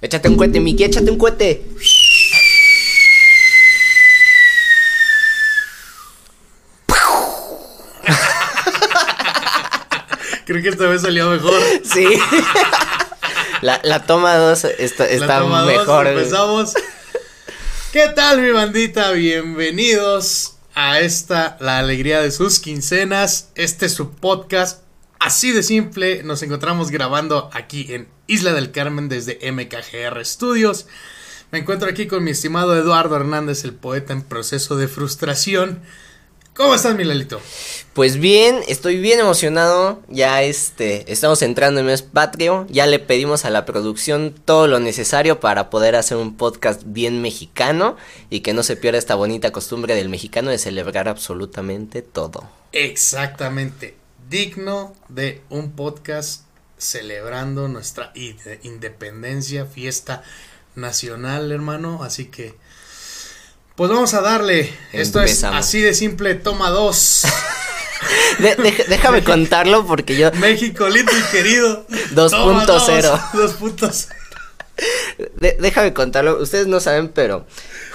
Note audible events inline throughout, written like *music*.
Échate un cohete, Miki, échate un cohete. Creo que esta vez salió mejor. Sí. La, la toma 2 está, está La toma dos, mejor. güey. empezamos. ¿Qué tal, mi bandita? Bienvenidos a esta, la alegría de sus quincenas. Este es su podcast. Así de simple, nos encontramos grabando aquí en Isla del Carmen desde MKGR Studios. Me encuentro aquí con mi estimado Eduardo Hernández, el poeta en proceso de frustración. ¿Cómo estás, mi Lalito? Pues bien, estoy bien emocionado. Ya este, estamos entrando en mes patrio. Ya le pedimos a la producción todo lo necesario para poder hacer un podcast bien mexicano y que no se pierda esta bonita costumbre del mexicano de celebrar absolutamente todo. Exactamente. Digno de un podcast celebrando nuestra independencia, fiesta nacional, hermano. Así que, pues vamos a darle. Esto es así de simple, toma dos. *laughs* De- déjame contarlo porque yo *laughs* México lindo y querido. 2.0. Toma dos, 2.0. *laughs* De- déjame contarlo, ustedes no saben, pero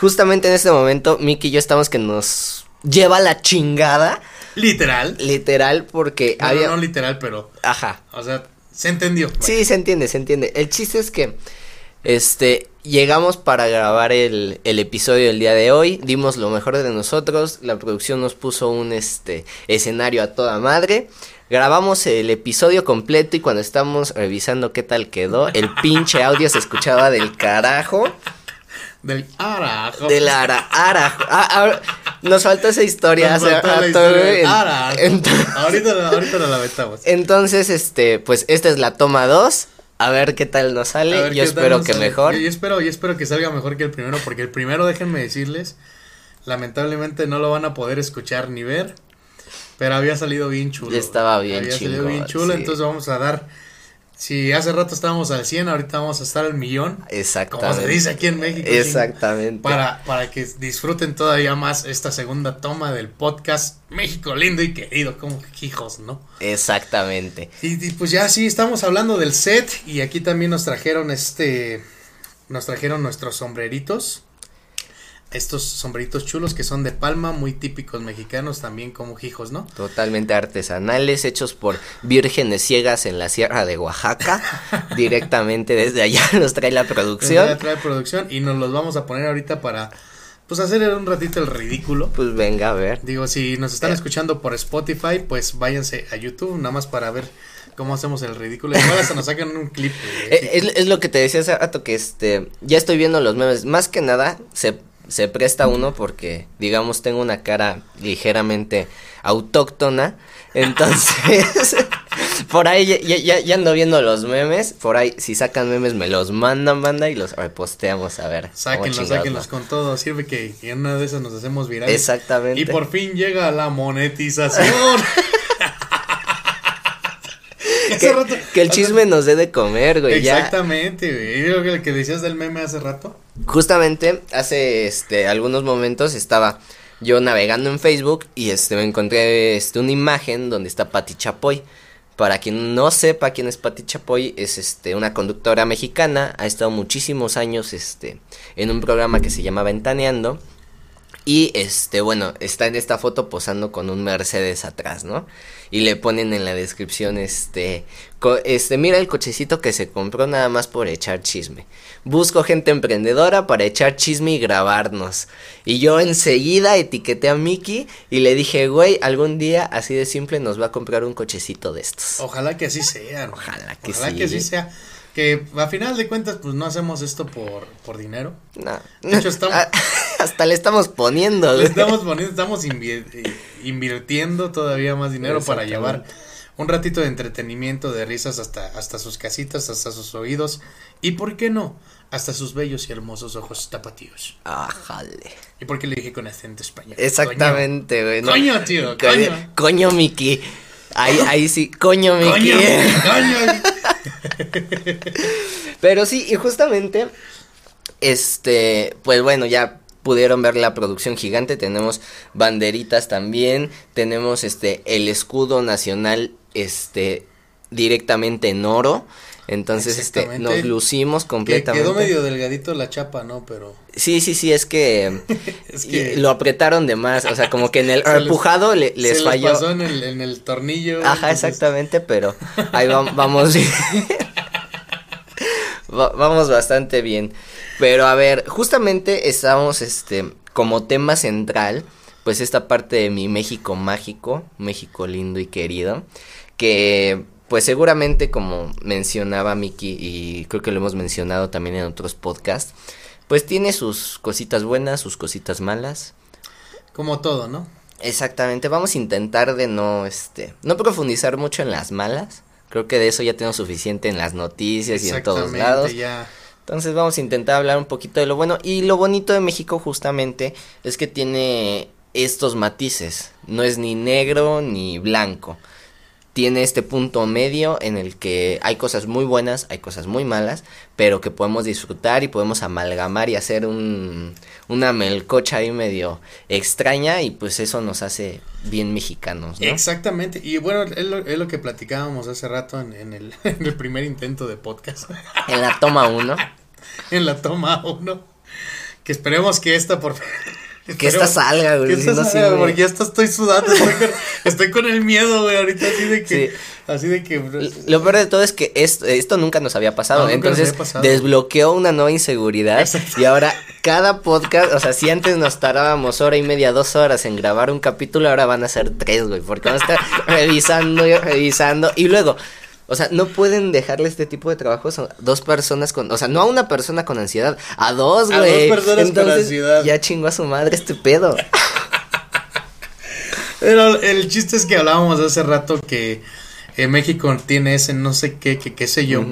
justamente en este momento Miki y yo estamos que nos lleva la chingada, Literal. literal, porque Bueno, había... no literal, pero, Ajá. o sea, se entendió. Sí, se entiende, se entiende. El chiste es que, este, llegamos para grabar el, el episodio del día de hoy, dimos lo mejor de nosotros, la producción nos puso un, este, escenario a toda madre. Grabamos el episodio completo y cuando estamos revisando qué tal quedó, el pinche audio se escuchaba del carajo. Del arajo. Del ara, ara, ah, ah, nos faltó esa historia Nos faltó la historia en- arajo. ahorita, la- ahorita la aventamos. entonces, este, pues esta es la toma 2, a ver qué tal nos sale, yo espero que sale. mejor. Yo, yo espero, yo espero que salga mejor que el primero, porque el primero, déjenme decirles, lamentablemente no lo van a poder escuchar ni ver, pero había salido bien chulo. Ya estaba bien Había salido bien chulo, sí. entonces vamos a dar, si hace rato estábamos al 100, ahorita vamos a estar al millón, como Exactamente. se dice aquí en México. Exactamente. Para, para que disfruten todavía más esta segunda toma del podcast México lindo y querido, como hijos, ¿no? Exactamente. Y, y pues ya sí, estamos hablando del set y aquí también nos trajeron este, nos trajeron nuestros sombreritos. Estos sombreritos chulos que son de palma, muy típicos mexicanos también como hijos, ¿no? Totalmente artesanales, hechos por vírgenes ciegas en la sierra de Oaxaca. *laughs* directamente desde allá *laughs* nos trae la producción. trae producción y nos los vamos a poner ahorita para, pues hacer un ratito el ridículo. Pues venga, a ver. Digo, si nos están escuchando por Spotify, pues váyanse a YouTube, nada más para ver cómo hacemos el ridículo. Igual hasta nos sacan un clip. güey. *laughs* Eh, Es, es lo que te decía hace rato que este, ya estoy viendo los memes. Más que nada, se, se presta uno porque, digamos, tengo una cara ligeramente autóctona. Entonces, *laughs* por ahí ya, ya- ando viendo los memes. Por ahí, si sacan memes, me los mandan, manda y los reposteamos a ver. Sáquenlos, sáquenlos con todo. Sirve que en una de esas nos hacemos virales. Exactamente. Y por fin llega la monetización. *laughs* *laughs* Que, rato- que el chisme nos dé de comer, güey. ya. Exactamente, güey. Lo que- decías del meme hace rato. Justamente hace este algunos momentos estaba yo navegando en Facebook y este me encontré este una imagen donde está Patti Chapoy. Para quien no sepa quién es Patti Chapoy, es este una conductora mexicana, ha estado muchísimos años este en un programa que se llama Ventaneando. Y este, bueno, está en esta foto posando con un Mercedes atrás, ¿no? Y le ponen en la descripción, este, este, mira el cochecito que se compró nada más por echar chisme. Busco gente emprendedora para echar chisme y grabarnos. Y yo enseguida etiqueté a Mickey y le dije, güey, algún día así de simple nos va a comprar un cochecito de estos. Ojalá que así sea. Ojalá que Ojalá sí. que así sea. Que a final de cuentas, pues no hacemos esto por, por dinero. No. De hecho, estamos- *laughs* Hasta le estamos poniendo, Le estamos poniendo, estamos eh, invirtiendo todavía más dinero para llevar un ratito de entretenimiento, de risas hasta, hasta sus casitas, hasta sus oídos y, ¿por qué no? Hasta sus bellos y hermosos ojos tapatíos. Ájale. ¿Y por qué le dije con acento español? Exactamente, güey. Coño, tío, Co- coño. Coño, Mickey. Ahí, ahí sí, coño, Coño, Mickey. coño. *laughs* Pero sí, y justamente, este, pues bueno, ya pudieron ver la producción gigante, tenemos banderitas también, tenemos este, el escudo nacional, este, directamente en oro. Entonces, este, nos lucimos Que completamente. quedó medio delgadito la chapa, ¿no? Pero Sí, sí, sí, es que, *laughs* es que lo apretaron de más, o sea, como que en el *laughs* Se les- empujado le- les se falló. pasó en el, en el tornillo. Ajá, entonces- exactamente, pero *laughs* ahí va- vamos bien. Va- vamos bastante bien. Pero a ver, justamente estamos este como tema central, pues esta parte de mi México mágico, México lindo y querido, que pues seguramente como mencionaba Miki y creo que lo hemos mencionado también en otros podcasts, pues tiene sus cositas buenas, sus cositas malas. Como todo, ¿no? Exactamente, vamos a intentar de no, este, no profundizar mucho en las malas. Creo que de eso ya tenemos suficiente en las noticias y en todos lados. ya. Entonces vamos a intentar hablar un poquito de lo bueno. Y lo bonito de México justamente es que tiene estos matices. No es ni negro ni blanco. Tiene este punto medio en el que hay cosas muy buenas, hay cosas muy malas, pero que podemos disfrutar y podemos amalgamar y hacer un, una melcocha ahí medio extraña y pues eso nos hace bien mexicanos, ¿no? Exactamente. Y bueno, es lo, es lo que platicábamos hace rato en, en el, *laughs* en el primer intento de podcast. *laughs* En la toma uno. en la toma uno. Que esperemos que esta por Que esta salga, güey. Que esta no, salga, güey. porque ya hasta estoy sudando. *laughs* Estoy con, estoy con el miedo, güey. Ahorita así de que. Sí. Así de que. Lo peor de todo es que esto, esto nunca nos había pasado. No, nunca nos Entonces había pasado. desbloqueó una nueva inseguridad. Exacto. Y ahora cada podcast, o sea, si antes nos tardábamos hora y media, dos horas en grabar un capítulo, ahora van a ser tres, güey. Porque van a estar *laughs* revisando y revisando. Y luego, o sea, no pueden dejarle este tipo de trabajos a dos personas con, o sea, no a una persona con ansiedad, a dos, A güey. dos personas con ansiedad. Ya chingó a su madre este pedo. *laughs* Pero el chiste es que hablábamos hace rato que eh, México tiene ese no sé qué, que qué sé yo.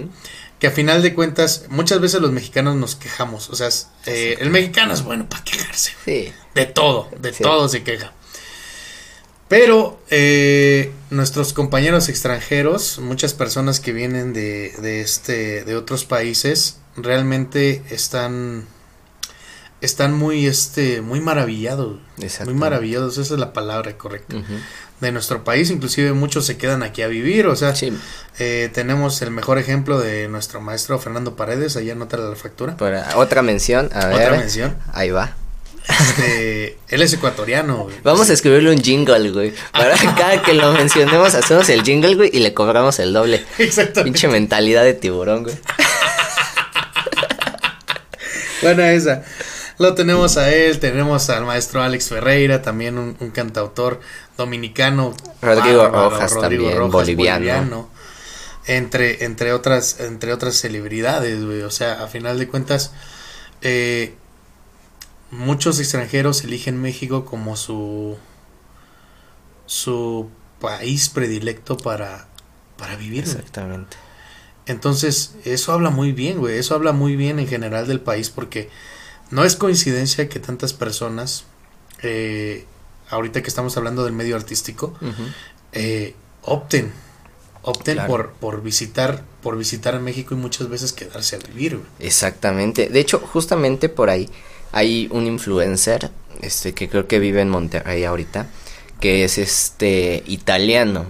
Que a final de cuentas, muchas veces los mexicanos nos quejamos. O sea, eh, el mexicano es bueno para quejarse. Sí. De todo, de Sí. todo se queja. Pero eh, nuestros compañeros extranjeros, muchas personas que vienen de, de este, de otros países, realmente están, están muy, este, muy maravillados, muy maravillados, esa es la palabra correcta, de nuestro país, inclusive muchos se quedan aquí a vivir, o sea, Sí, eh, tenemos el mejor ejemplo de nuestro maestro Fernando Paredes, allá anota la factura, para otra mención, a ver. otra mención, Ahí va. Este, él es ecuatoriano, güey. Vamos a escribirle un jingle, güey. Para *laughs* cada que lo mencionemos, hacemos el jingle, güey, y le cobramos el doble. Exactamente. Pinche mentalidad de tiburón, güey. *laughs* Bueno, esa. Lo tenemos a él, tenemos al maestro Alex Ferreira, también un, un cantautor dominicano. Rodrigo Rojas también, boliviano. Entre, entre otras, entre otras celebridades, güey. O sea, a final de cuentas, eh, muchos extranjeros eligen México como su su país predilecto para, para vivir. güey. Exactamente. Entonces, eso habla muy bien, güey. Eso habla muy bien en general del país porque no es coincidencia que tantas personas, eh, ahorita que estamos hablando del medio artístico, eh, opten, opten Claro. por, por visitar, por visitar a México y muchas veces quedarse a vivir, güey. Exactamente. De hecho, justamente por ahí hay un influencer, este, que creo que vive en Monterrey ahorita, que es este italiano.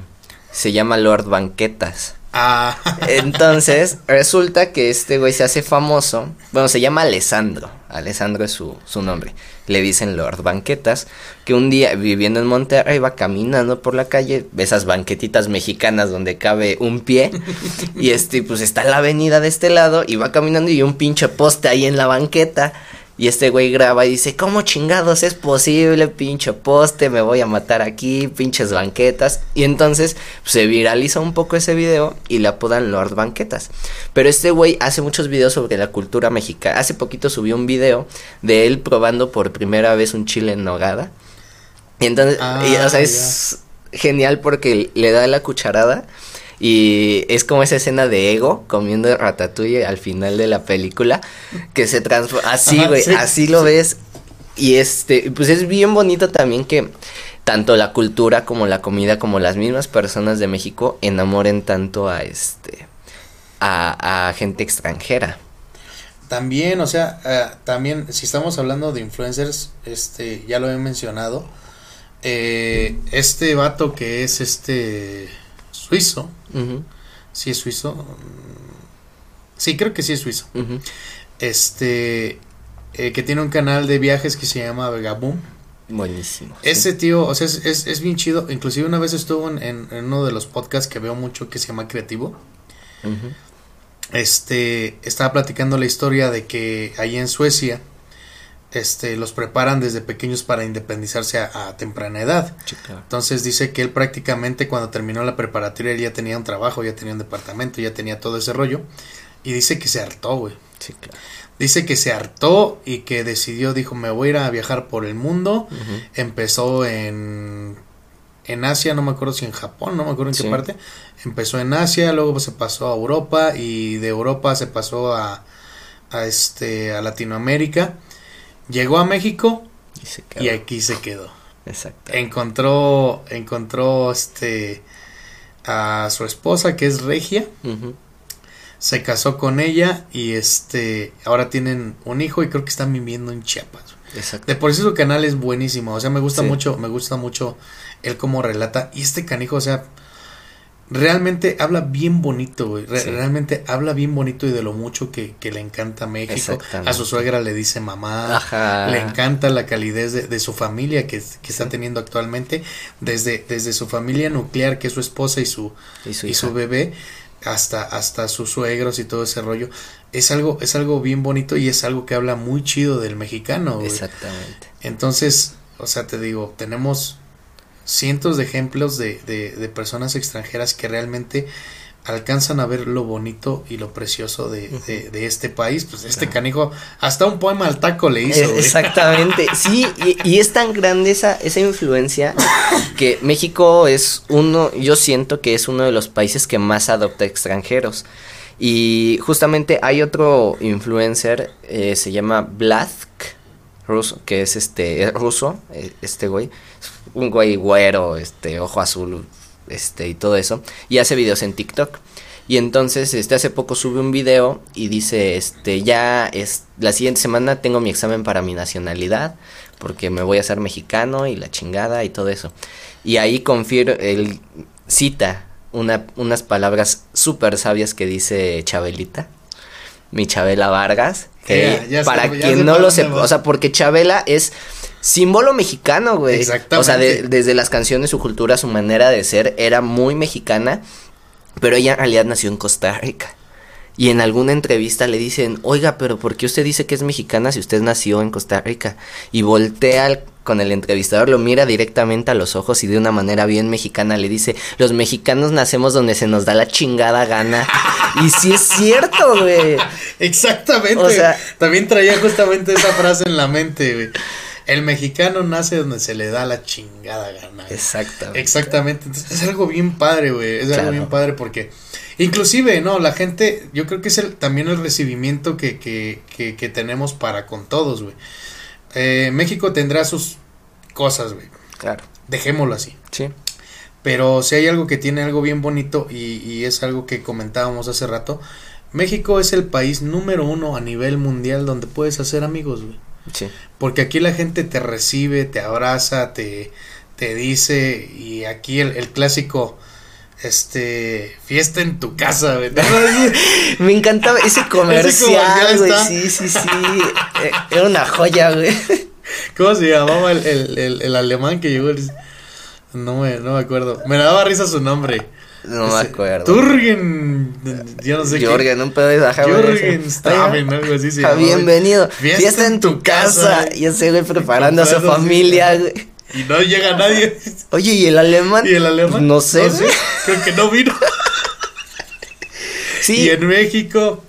Se llama Lord Banquetas. Ah, *laughs* Entonces, resulta que este güey se hace famoso. Bueno, se llama Alessandro. Alessandro es su, su nombre. Le dicen Lord Banquetas. Que un día, viviendo en Monterrey, va caminando por la calle. Esas banquetitas mexicanas donde cabe un pie. y este, pues está la avenida de este lado. Y va caminando y un pinche poste ahí en la banqueta. Y este güey graba y dice, ¿cómo chingados es posible, pinche poste? Me voy a matar aquí, pinches banquetas. Y entonces pues, se viraliza un poco ese video y le apodan Lord Banquetas. Pero este güey hace muchos videos sobre la cultura mexicana. Hace poquito subió un video de él probando por primera vez un chile en nogada. Y entonces, Ah, y, o sea, ya. es genial porque le da la cucharada. Y es como esa escena de Ego comiendo ratatouille al final de la película que se transforma así, güey, sí, así lo ves. Y este, pues es bien bonito también que tanto la cultura como la comida como las mismas personas de México enamoren tanto a este a, a gente extranjera. también, o sea, eh, también, si estamos hablando de influencers, este, ya lo he mencionado, eh, este vato que es este suizo, Ujú. sí es suizo, Sí, creo que sí es suizo. Este, eh, que tiene un canal de viajes que se llama Vegaboom. Buenísimo. sí. Ese tío, o sea, es, es, es bien chido. Inclusive una vez estuvo en, en- en uno de los podcasts que veo mucho que se llama Creativo. Este, estaba platicando la historia de que ahí en Suecia, este, los preparan desde pequeños para independizarse a, a temprana edad. Entonces dice que él prácticamente cuando terminó la preparatoria él ya tenía un trabajo, ya tenía un departamento, ya tenía todo ese rollo. Y dice que se hartó, güey. Dice que se hartó y que decidió, dijo, me voy a ir a viajar por el mundo. Empezó en, en Asia, no me acuerdo si en Japón, no me acuerdo en qué parte. Empezó en Asia, luego se pasó a Europa y de Europa se pasó a, a, este, a Latinoamérica. Llegó a México Y se y quedó. aquí se quedó. Exacto. Encontró, encontró este, a su esposa que es Regia. Se casó con ella y este ahora tienen un hijo y creo que están viviendo en Chiapas. Exacto. De por sí su canal es buenísimo, o sea, me gusta Sí. mucho, me gusta mucho él como relata y este canijo, o sea, realmente habla bien bonito, güey, re- Sí. realmente habla bien bonito y de lo mucho que, que le encanta México. A su suegra le dice mamá, Ajá. le encanta la calidez de, de su familia que, que está teniendo actualmente, desde, desde su familia nuclear, que es su esposa y su, Y su y hija. su bebé hasta hasta sus suegros y todo ese rollo es algo es algo bien bonito y es algo que habla muy chido del mexicano güey. Exactamente. entonces o sea te digo tenemos cientos de ejemplos de, de, de personas extranjeras que realmente alcanzan a ver lo bonito y lo precioso de, de, de este país pues este Claro. canijo hasta un poema al taco le hizo güey. Exactamente, *laughs* sí, y, y es tan grande esa, esa influencia que México es uno, yo siento que es uno de los países que más adopta extranjeros. Y justamente hay otro influencer, eh, se llama Blask, ruso, que es este, es ruso, eh, este güey, un güey güero, este, ojo azul, este, y todo eso, y hace videos en TikTok. Y entonces, este, hace poco sube un video y dice, este, ya es, la siguiente semana tengo mi examen para mi nacionalidad, porque me voy a hacer mexicano y la chingada y todo eso. Y ahí confiero, él cita una, unas palabras súper sabias que dice Chabelita, mi Chabela Vargas, sé- para quien no lo sepa, o sea, porque Chabela es símbolo mexicano, güey. Exactamente. O sea, de- desde las canciones, su cultura, su manera de ser era muy mexicana, pero ella en realidad nació en Costa Rica. Y en alguna entrevista le dicen, oiga, pero ¿por qué usted dice que es mexicana si usted nació en Costa Rica? Y voltea al- con el entrevistador, lo mira directamente a los ojos y de una manera bien mexicana le dice, los mexicanos nacemos donde se nos da la chingada gana. y sí es cierto, güey. *laughs* Exactamente. O sea- también traía justamente esa frase en la mente, güey. El mexicano nace donde se le da la chingada gana. güey. Exactamente. Exactamente. Entonces, es algo bien padre, güey. Es Claro. algo bien padre porque. Inclusive, no, la gente, yo creo que es el, también el recibimiento que, que, que, que tenemos para con todos, güey. Eh, México tendrá sus cosas, güey. Claro. Dejémoslo así. Sí. Pero si hay algo que tiene algo bien bonito y, y es algo que comentábamos hace rato, México es el país número uno a nivel mundial donde puedes hacer amigos, güey. Sí. Porque aquí la gente te recibe, te abraza, te, te dice, y aquí el, el clásico, este, fiesta en tu casa, güey. *laughs* Me encantaba ese comercial, güey. Sí, sí, sí. Eh, Era una joya, güey. ¿Cómo se llamaba el, el, el, el alemán que llegó? No me, no me acuerdo. Me daba risa su nombre. No me acuerdo. Turgen, yo no sé qué. Jorgen, un pedo de güey, Jorgen. Staben, algo así se ah. Bienvenido. Fiesta Fiesta, en tu casa. casa. Y ese güey preparando a su familia, güey. Y no llega nadie. Oye, ¿y el alemán? ¿Y el alemán? No sé. Creo que no vino. Sí. Y en México,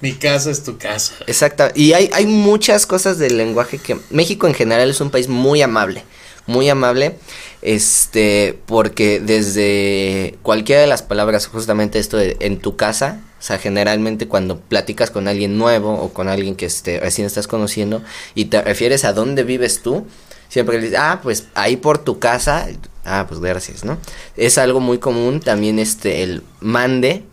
mi casa es tu casa. Exacto. Y hay, hay muchas cosas del lenguaje que México en general es un país muy amable. Muy amable. Este, porque desde cualquiera de las palabras, justamente esto de en tu casa, o sea, generalmente cuando platicas con alguien nuevo o con alguien que este, recién estás conociendo y te refieres a dónde vives tú, siempre le ah, pues ahí por tu casa, ah, pues gracias, ¿no? Es algo muy común también este, el mande,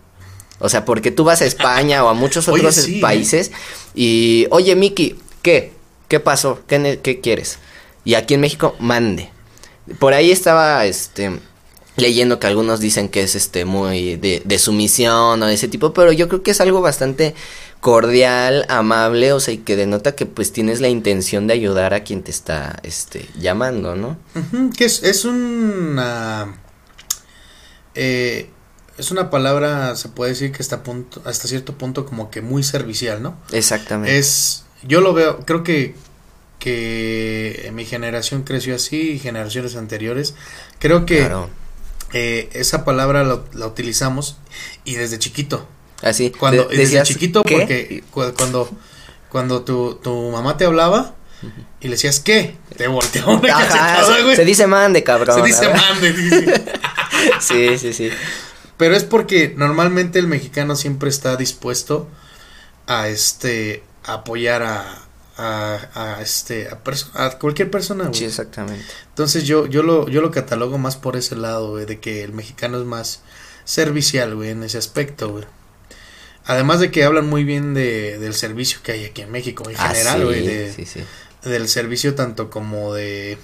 o sea, porque tú vas a España o a muchos *laughs* Oye, otros ¿eh? países y, oye, Miki, ¿qué? ¿Qué pasó? ¿Qué, qué quieres? Y aquí en México, mande. Por ahí estaba, este, leyendo que algunos dicen que es este muy de, de sumisión o de ese tipo, pero yo creo que es algo bastante cordial, amable, o sea, y que denota que pues tienes la intención de ayudar a quien te está este llamando, ¿no? Que es, es una eh, es una palabra, se puede decir que está punto, hasta cierto punto como que muy servicial, ¿no? Exactamente. Es, yo lo veo, creo que, que mi generación creció así y generaciones anteriores. Creo que Claro. eh, esa palabra lo- la utilizamos y desde chiquito. Así. Cuando, de- desde decías, chiquito, ¿qué? porque cu- cuando, cuando tu, tu mamá te hablaba y le decías, ¿qué? Te volteaba una Ajá, cachetada, se, güey. se dice mande, cabrón. Se dice mande, dice. *laughs* Sí, sí, sí. Pero es porque normalmente el mexicano siempre está dispuesto a este a apoyar a, a, a, este a, perso- a cualquier persona, güey. Sí, exactamente. Entonces yo yo lo yo lo catalogo más por ese lado, güey, de que el mexicano es más servicial, güey, en ese aspecto, güey. Además de que hablan muy bien de, del servicio que hay aquí en México en Ah, general, sí, güey, de- sí, sí. del servicio tanto como de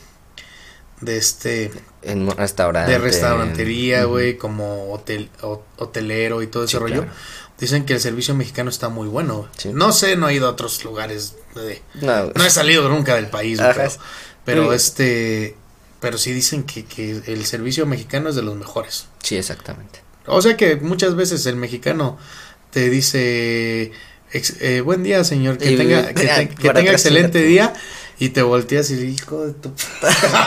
de este En restaurante. de restaurantería, güey, como hotel, ho- hotelero y todo ese rollo. claro. Dicen que el servicio mexicano está muy bueno. No sé, no he ido a otros lugares. de- No, no he salido nunca del país, Ajá. pero, pero este, pero sí dicen que, que el servicio mexicano es de los mejores. Sí, exactamente. O sea que muchas veces el mexicano te dice, ex- eh, buen día, señor, que Y- tenga, que, *laughs* te- que para tenga excelente día. Y te volteas y hijo de tu...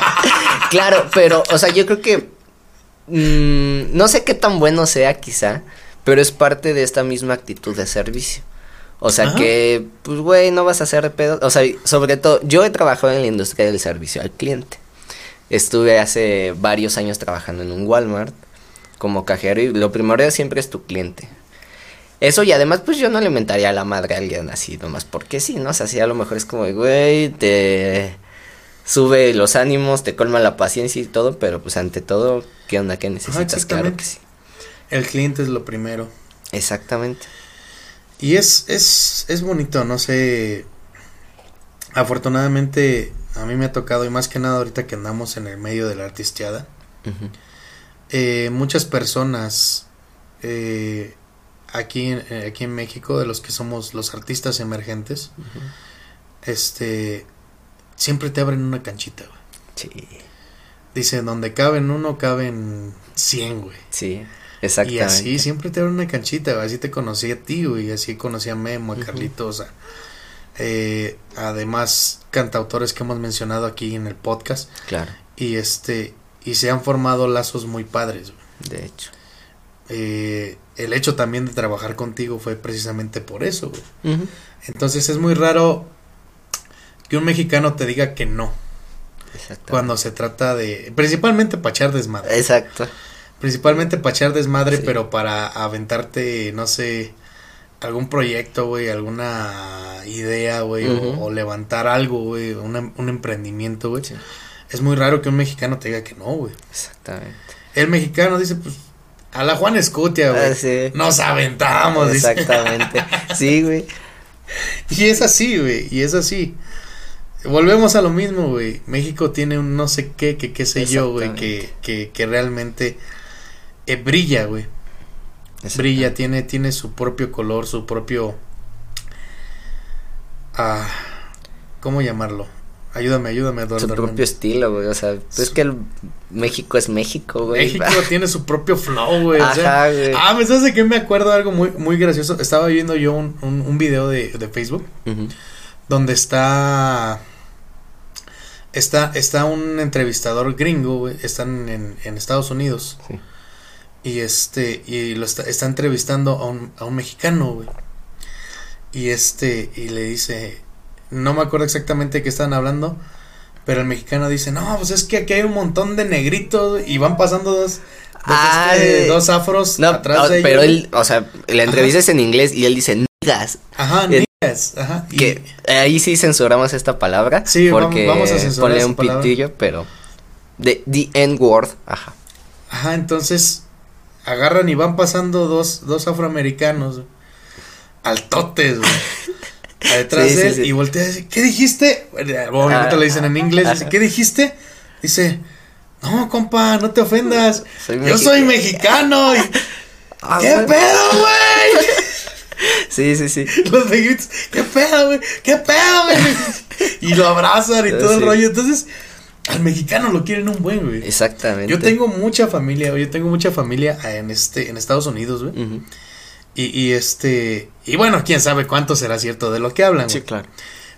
*laughs* Claro, pero, o sea, yo creo que. mm, no sé qué tan bueno sea, quizá. Pero es parte de esta misma actitud de servicio. O sea Ajá. que, pues, güey, no vas a hacer pedo. O sea, sobre todo, yo he trabajado en la industria del servicio al cliente. Estuve hace varios años trabajando en un Walmart como cajero y lo primero siempre es tu cliente. Eso y además pues yo no le mentaría a la madre a alguien así nomás porque sí, ¿no? O sea, sí a lo mejor es como, de, güey, te sube los ánimos, te colma la paciencia y todo, pero pues ante todo, ¿qué onda? ¿Qué necesitas? claro que sí. El cliente es lo primero. Exactamente. Y es, es, es bonito, no sé. Afortunadamente, a mí me ha tocado, y más que nada ahorita que andamos en el medio de la artisteada, eh, muchas personas eh, aquí, en- eh, aquí en México, de los que somos los artistas emergentes, este, siempre te abren una canchita, güey. Sí, Dice, donde caben uno, caben cien, güey. sí, Y exactamente. así siempre te abren una canchita, güey. Así te conocí a ti, güey. Así conocí a Memo, a. Carlitos, a, eh, además cantautores que hemos mencionado aquí en el podcast. Claro, Y este, y se han formado lazos muy padres, güey. de hecho. Eh, el hecho también de trabajar contigo fue precisamente por eso, güey. Entonces es muy raro que un mexicano te diga que no. Cuando se trata de, principalmente para echar desmadre. Exacto. Principalmente para echar desmadre, Sí. pero para aventarte, no sé, algún proyecto, güey, alguna idea, güey, o- levantar algo, güey, un emprendimiento, güey. Sí. Es muy raro que un mexicano te diga que no, güey. Exactamente. El mexicano dice, pues, a la Juan Escutia, güey. Ah, sí. Nos aventamos. Exactamente. *laughs* Sí, güey. Y es así, güey, y es así. Volvemos a lo mismo, güey. México tiene un no sé qué, que qué sé yo, güey, que, que, que realmente eh, brilla, güey. brilla, tiene, tiene su propio color, su propio... Ah, ¿Cómo llamarlo? Ayúdame, ayúdame, Eduardo. Su propio estilo, güey. O sea, pues es que el México es México, güey. México *laughs* tiene su propio flow, güey. o sea, Ajá, güey. ah, ¿me sabes de qué me acuerdo? Algo muy, muy gracioso. Estaba viendo yo un, un, un video de, de Facebook donde está... Está, está un entrevistador gringo, güey. Están en, en Estados Unidos. Sí. Y este, y lo está, está entrevistando a un, a un mexicano, güey. Y este, y le dice, no me acuerdo exactamente de qué están hablando, pero el mexicano dice, no, pues es que aquí hay un montón de negritos y van pasando dos, dos, Ah, este, eh, dos afros No, atrás no, de ellos. pero él, o sea, la entrevista es en inglés y él dice niggas. Ajá, el- niggas, ajá. y- Que ahí sí censuramos esta palabra. Sí, porque vamos a censurar ponle un palabra. pitillo, pero. De, the N-word, ajá. Ajá, entonces agarran y van pasando dos, dos afroamericanos, altotes, güey. *laughs* Detrás Sí, de sí, él sí. y voltea y dice, ¿qué dijiste? Obviamente Ah, le dicen en inglés, dice. ¿qué dijiste? Dice, No, compa, no te ofendas. Soy Yo soy mexicano. y- *laughs* Ah, ¿Qué güey. pedo, güey? *laughs* Sí, sí, sí. *laughs* Los negritos, ¿qué pedo, güey? ¿Qué pedo, güey? Y lo abrazan y todo el Sí. rollo. Entonces, al mexicano lo quieren un buen, güey. Exactamente. Yo tengo mucha familia, güey. Yo tengo mucha familia en este, en Estados Unidos, güey. Ujú. Y, y este, y bueno, quién sabe cuánto será cierto de lo que hablan, Sí, claro.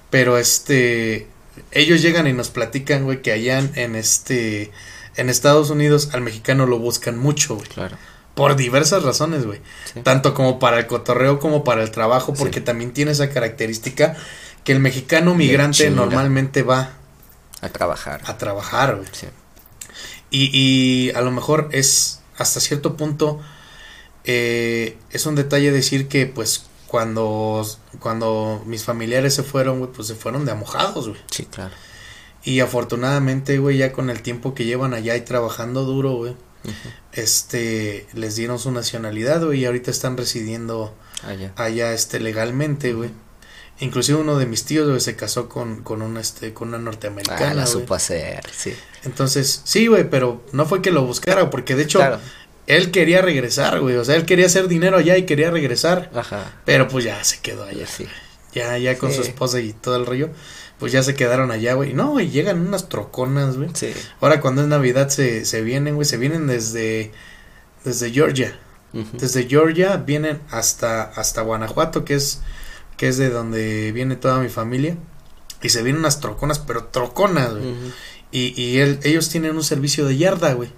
Pero este, ellos llegan y nos platican, güey, que allá en, este, en Estados Unidos al mexicano lo buscan mucho, güey. Claro. Por diversas razones, güey. Sí. Tanto como para el cotorreo como para el trabajo, Sí. porque también tiene esa característica que el mexicano migrante normalmente va A trabajar. a trabajar, güey. Sí. Y, y a lo mejor es hasta cierto punto eh, es un detalle decir que pues cuando cuando mis familiares se fueron, güey, pues se fueron de amojados, güey. Sí, claro. Y afortunadamente, güey, ya con el tiempo que llevan allá y trabajando duro, güey, este les dieron su nacionalidad, güey, y ahorita están residiendo Ah, ya. allá este legalmente, güey. Inclusive uno de mis tíos, güey, se casó con, con una este con una Ah, norteamericana, la güey. supo hacer, sí. Entonces, sí, güey, pero no fue que lo buscara, porque de hecho Claro. Él quería regresar, güey. O sea, él quería hacer dinero allá y quería regresar. Ajá. Pero pues ya se quedó allá. Sí. Ya, ya con su esposa y todo el rollo. Pues ya se quedaron allá, güey. No, y llegan unas troconas, güey. Sí. Ahora cuando es Navidad se, se vienen, güey. Se vienen desde, desde Georgia. Desde Georgia vienen hasta, hasta Guanajuato, que es, que es de donde viene toda mi familia. Y se vienen unas troconas, pero troconas, güey. Y, y él- ellos tienen un servicio de yarda, güey.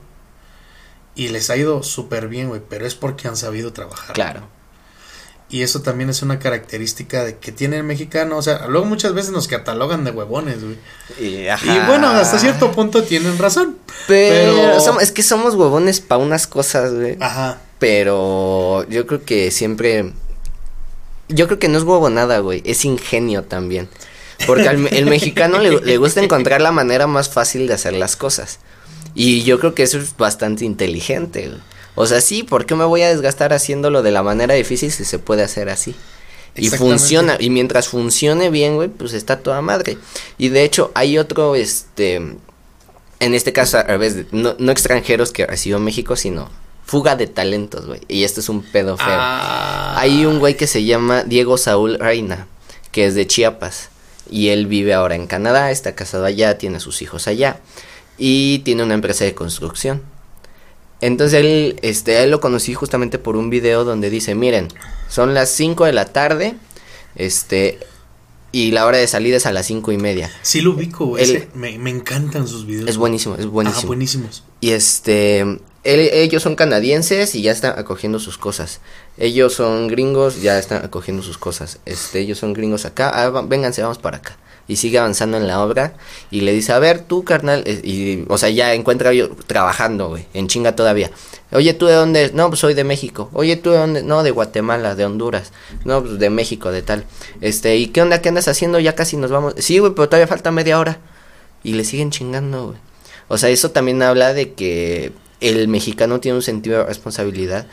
Y les ha ido súper bien, güey. Pero es porque han sabido trabajar. Claro. Y eso también es una característica de que tiene el mexicano. O sea, luego muchas veces nos catalogan de huevones, güey. Y, Y bueno, hasta cierto punto tienen razón. Pero, es que somos huevones para unas cosas, güey. Ajá. Pero yo creo que siempre. Yo creo que no es huevonada, güey. Es ingenio también. Porque al el mexicano le, le gusta encontrar la manera más fácil de hacer las cosas. Y yo creo que eso es bastante inteligente, güey. O sea, sí, ¿por qué me voy a desgastar haciéndolo de la manera difícil si se puede hacer así? Y funciona, y mientras funcione bien, güey, pues está toda madre. Y de hecho, hay otro, este, en este caso, a revés, de- no, no extranjeros que recibió México, sino fuga de talentos, güey. Y esto es un pedo feo. Ah. Hay un güey que se llama Diego Saúl Reina, que es de Chiapas. Y él vive ahora en Canadá, está casado allá, tiene sus hijos allá. Y tiene una empresa de construcción. Entonces él, este, a él lo conocí justamente por un video donde dice, miren, son las 5 de la tarde, este, y la hora de salida es a las cinco y media. Sí lo ubico. Él- ese- me, me encantan sus videos. Es buenísimo, es buenísimo. Ah, buenísimos. Y este, él- ellos son canadienses y ya están acogiendo sus cosas. Ellos son gringos, ya están acogiendo sus cosas. Este, ellos son gringos acá, ah, vénganse, vamos para acá. Y sigue avanzando en la obra y le dice, a ver, tú, carnal, eh, y, o sea, ya encuentra yo trabajando, güey, en chinga todavía. Oye, ¿tú de dónde? es? No, pues soy de México. Oye, ¿tú de dónde? No, de Guatemala, de Honduras. No, pues de México, de tal. Este, ¿y qué onda? ¿Qué andas haciendo? Ya casi nos vamos. Sí, güey, pero todavía falta media hora. Y le siguen chingando, güey. O sea, eso también habla de que el mexicano tiene un sentido de responsabilidad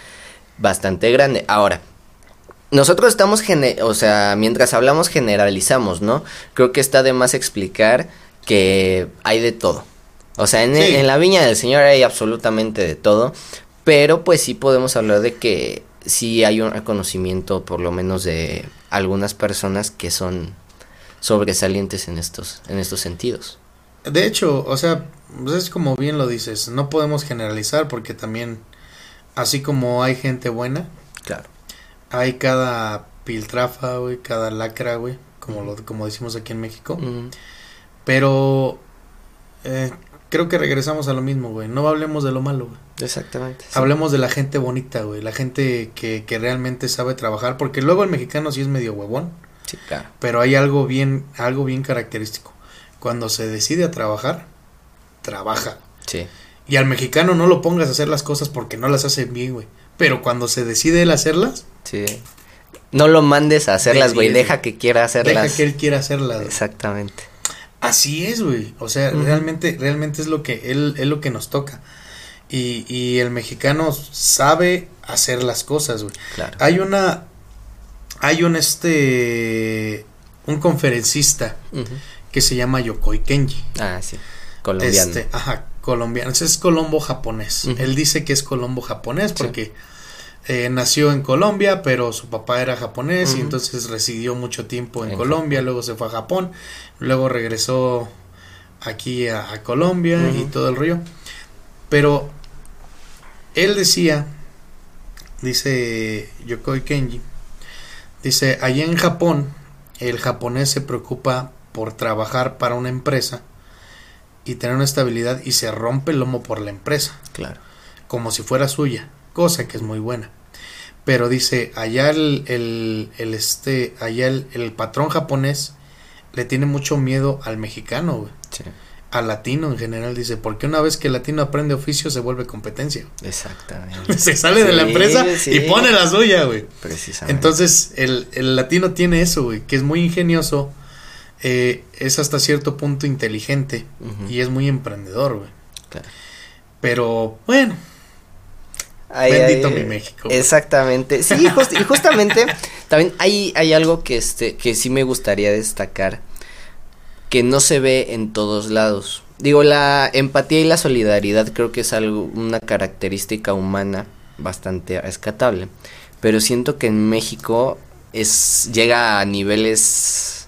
bastante grande. Ahora, nosotros estamos, o sea, mientras hablamos generalizamos, ¿no? Creo que está de más explicar que hay de todo. O sea, en, Sí. en la viña del Señor hay absolutamente de todo, pero pues sí podemos hablar de que sí hay un reconocimiento, por lo menos de algunas personas que son sobresalientes en estos, en estos sentidos. De hecho, o sea, pues es como bien lo dices, no podemos generalizar porque también, así como hay gente buena, Claro. Hay cada piltrafa, güey, cada lacra, güey, como lo como decimos aquí en México. Pero eh, creo que regresamos a lo mismo, güey. No hablemos de lo malo, güey. exactamente. sí. Hablemos de la gente bonita, güey. La gente que, que realmente sabe trabajar. Porque luego el mexicano sí es medio huevón. Sí, claro. Pero hay algo bien, algo bien característico. Cuando se decide a trabajar, trabaja. Sí. Y al mexicano no lo pongas a hacer las cosas porque no las hace bien, güey. Pero cuando se decide él hacerlas, Sí. No lo mandes a hacerlas, güey. Deja que quiera hacerlas. deja que él quiera hacerlas. Exactamente. Así es, güey. O sea, realmente, realmente es lo que él, es lo que nos toca. Y, y el mexicano sabe hacer las cosas, güey. Claro. Hay una, hay un este, un conferencista que se llama Yokoi Kenji. Ah, sí. Colombiano. Este, ajá, colombiano. Es colombo japonés. Él dice que es colombo japonés Sí. porque eh, nació en Colombia, pero su papá era japonés y entonces residió mucho tiempo en En Colombia, luego se fue a Japón, luego regresó aquí a, a Colombia y todo el río. Pero él decía, dice Yokoi Kenji, dice, allá en Japón, el japonés se preocupa por trabajar para una empresa y tener una estabilidad y se rompe el lomo por la empresa, Claro. como si fuera suya, cosa que es muy buena. Pero dice, allá el, el, el este, allá el, el patrón japonés le tiene mucho miedo al mexicano, güey, Sí, al latino en general, dice, porque una vez que el latino aprende oficio se vuelve competencia. exactamente. *laughs* se sale de la empresa sí. y pone la suya, güey. Precisamente. Entonces, el, el latino tiene eso, güey, que es muy ingenioso, eh, es hasta cierto punto inteligente y es muy emprendedor, güey. claro. Pero, bueno, Ay, bendito ay, mi México. güey. Exactamente. Sí, *laughs* just- y justamente también hay, hay algo que este que sí me gustaría destacar que no se ve en todos lados. Digo, la empatía y la solidaridad creo que es algo una característica humana bastante rescatable, pero siento que en México es llega a niveles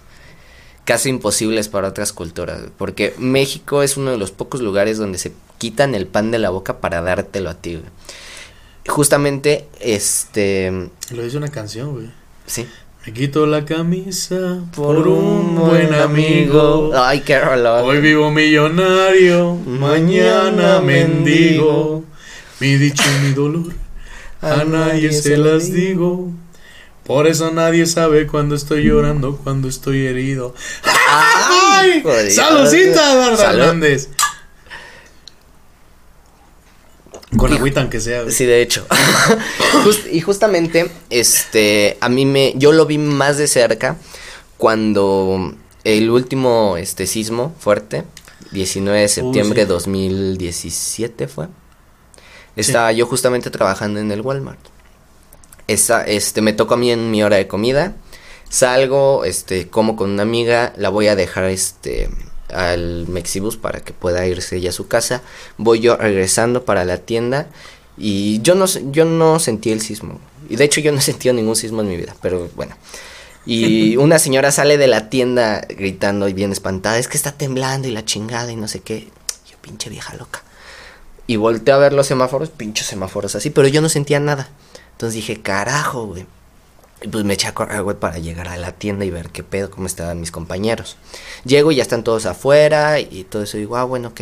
casi imposibles para otras culturas, porque México es uno de los pocos lugares donde se quitan el pan de la boca para dártelo a ti. güey. Justamente, este, Lo dice una canción, güey. sí. Me quito la camisa por un buen amigo. Ay, qué rolón. Hoy vivo millonario, mañana mendigo. Mi dicho y mi dolor a nadie se las digo. Por eso nadie sabe cuando estoy llorando, cuando estoy herido. ¡Ay! ¡Salucita, Eduardo. Hernández! Con agüita aunque sea. güey. Sí, de hecho. *laughs* Just- y justamente, este, a mí me, yo lo vi más de cerca cuando el último, este, sismo fuerte, 19 de septiembre de sí. 2017 fue. Estaba yo justamente trabajando en el Walmart. Esa, este, me tocó a mí en mi hora de comida. Salgo, este, como con una amiga, la voy a dejar, este, al Mexibus para que pueda irse ella a su casa. Voy yo regresando para la tienda y yo no, yo no sentí el sismo. Y de hecho yo no he sentido ningún sismo en mi vida, pero bueno. Y *laughs* una señora sale de la tienda gritando y bien espantada, es que está temblando y la chingada y no sé qué. Yo pinche vieja loca. Y volteé a ver los semáforos, pinches semáforos así, pero yo no sentía nada. Entonces dije, carajo, güey. Y pues me eché a correr, güey, para llegar a la tienda y ver qué pedo, cómo estaban mis compañeros. Llego y ya están todos afuera y todo eso. Digo, ah, bueno, ok.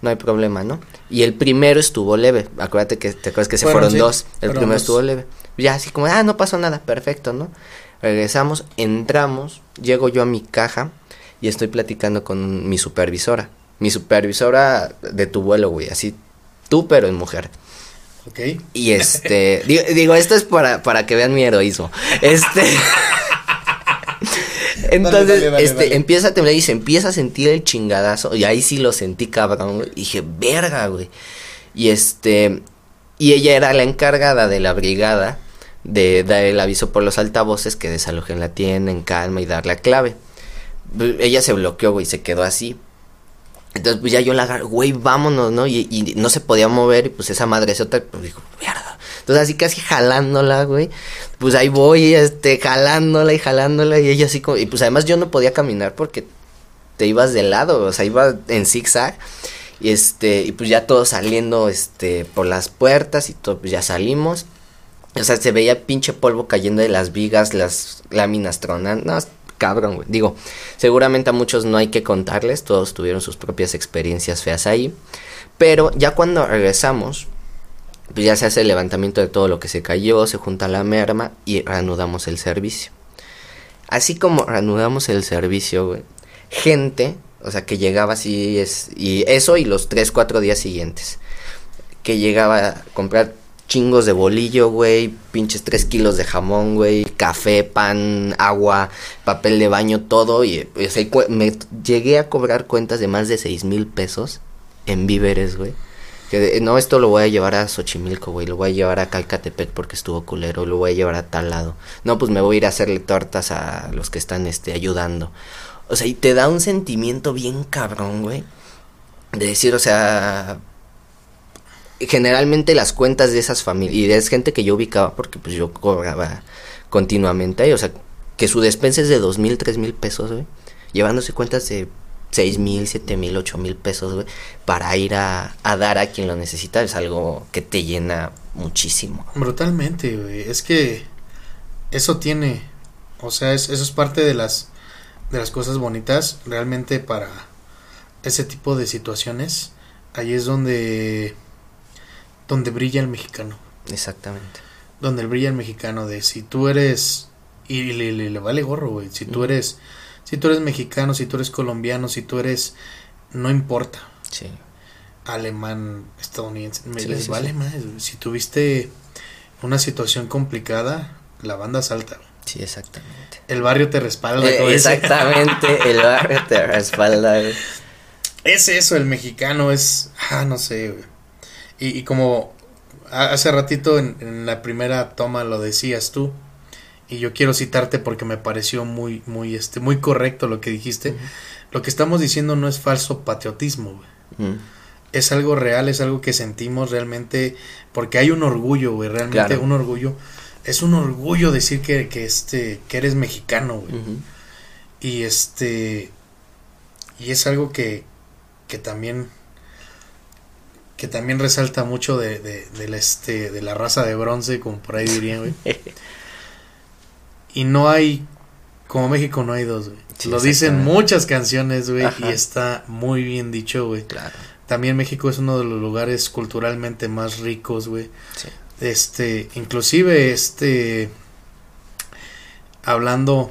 No hay problema, ¿no? Y el primero estuvo leve. Acuérdate que te acuerdas que se Fueron, fueron, sí, dos. El primero dos. estuvo leve. Ya así como, ah, no pasó nada, perfecto, ¿no? Regresamos, entramos, llego yo a mi caja y estoy platicando con mi supervisora. Mi supervisora de tu vuelo, güey, así tú pero en mujer. Y este, *laughs* digo, digo, esto es para, para que vean mi heroísmo. Este. *laughs* Entonces, dale, dale, este, empieza a temblar y se empieza a sentir el chingadazo. Y ahí sí lo sentí, cabrón. Y dije, verga, güey. Y este. Y ella era la encargada de la brigada de dar el aviso por los altavoces que desalojen la tienda en calma y dar la clave. Ella se bloqueó, güey, se quedó así. Entonces, pues ya yo la agarré, güey, vámonos, ¿no? Y, y no se podía mover, y pues esa madresota, pues dijo, mierda. Entonces, así casi jalándola, güey. Pues ahí voy, este, jalándola y jalándola, y ella así como, y pues además yo no podía caminar porque te ibas de lado, o sea, iba en zigzag. Y este, y pues ya todos saliendo, este, por las puertas y todo, pues ya salimos. O sea, se veía pinche polvo cayendo de las vigas, las láminas tronando. No, cabrón, güey. Digo, seguramente a muchos no hay que contarles, todos tuvieron sus propias experiencias feas ahí. Pero ya cuando regresamos, pues ya se hace el levantamiento de todo lo que se cayó, se junta la merma y reanudamos el servicio. Así como reanudamos el servicio, güey, gente, o sea, que llegaba así, es, y eso y los 3, 4 días siguientes, que llegaba a comprar chingos de bolillo, güey, pinches 3 kilos de jamón, güey, café, pan, agua, papel de baño, todo, y llegué a cobrar cuentas de más de 6 mil pesos en víveres, güey. Que no, esto lo voy a llevar a Xochimilco, güey. Lo voy a llevar a Calcatepec porque estuvo culero. Lo voy a llevar a tal lado. No, pues me voy a ir a hacerle tortas a los que están, este, ayudando. O sea, y te da un sentimiento bien cabrón, güey. de decir, o sea, generalmente las cuentas de esas familias, y es gente que yo ubicaba porque pues yo cobraba continuamente ahí, o sea, que su despensa es de dos mil, tres mil pesos, güey, llevándose cuentas de seis mil, siete mil, ocho mil pesos, güey, para ir a, a dar a quien lo necesita, es algo que te llena muchísimo. Brutalmente, güey, es que eso tiene, o sea, es, eso es parte de las, de las cosas bonitas, realmente para ese tipo de situaciones, ahí es donde donde brilla el mexicano. Exactamente. Donde brilla el mexicano de si tú eres y le, le, le vale gorro, güey. Si tú eres si tú eres mexicano, si tú eres colombiano, si tú eres no importa. Sí. Alemán, estadounidense, me Sí, les sí, vale sí. más. Si tuviste una situación complicada, la banda salta. Sí, exactamente. El barrio te respalda. Eh, exactamente, *laughs* el barrio te respalda, güey. Es eso, el mexicano es, ah, no sé, güey. Y, y como ha- hace ratito en, en la primera toma lo decías tú, y yo quiero citarte porque me pareció muy, muy, este, muy correcto lo que dijiste. Lo que estamos diciendo no es falso patriotismo, güey. Mm, Es algo real, es algo que sentimos realmente, porque hay un orgullo, güey, realmente Claro. un orgullo. Es un orgullo decir que, que este, que eres mexicano, güey. Y este. Y es algo que. que también. Que también resalta mucho de, de, este, de la raza de bronce, como por ahí dirían, güey. *laughs* Y no hay. Como México no hay dos, güey. Sí, Lo dicen muchas canciones, güey, y está muy bien dicho, güey. Claro, También México es uno de los lugares culturalmente más ricos, güey. sí. Este, inclusive, este, hablando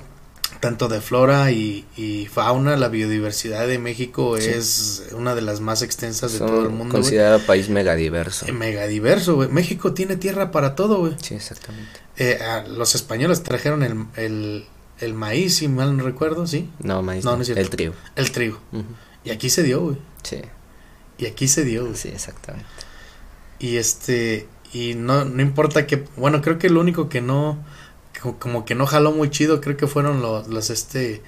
tanto de flora y, y fauna, la biodiversidad de México Sí. es una de las más extensas de todo el mundo, considerado país megadiverso. Eh, Mega diverso, güey. México tiene tierra para todo, güey. Sí, exactamente. Eh, a- los españoles trajeron el, el, el maíz, si mal no recuerdo, ¿sí? No, maíz, No, no, no es cierto. el trigo. El trigo. Y aquí se dio, güey. Sí, Y aquí se dio, güey. sí, exactamente. Y este, y no, no importa que, bueno, creo que lo único que no, como que no jaló muy chido, creo que fueron los, los este,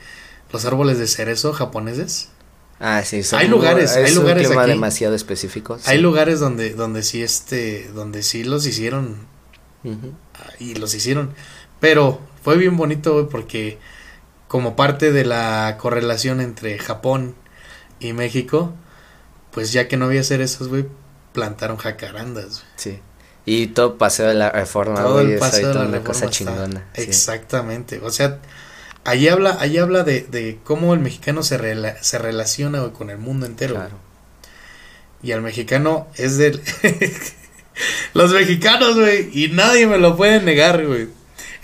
los árboles de cerezo japoneses. Ah, sí, son Hay lugares, es hay un lugares clima aquí. demasiado específico. Hay sí. lugares donde, donde sí este, donde sí los hicieron, ah, y los hicieron, pero fue bien bonito, güey, porque como parte de la correlación entre Japón y México, pues ya que no había cerezos, güey, plantaron jacarandas, güey. Sí. Y todo paseo de la reforma, todo güey, el paseo de la una reforma cosa está- chingona. sí. Exactamente. O sea, ahí habla, ahí habla de, de cómo el mexicano se, rela- se relaciona güey, con el mundo entero. Claro. Y al mexicano es del... *laughs* Los mexicanos, güey. Y nadie me lo puede negar, güey.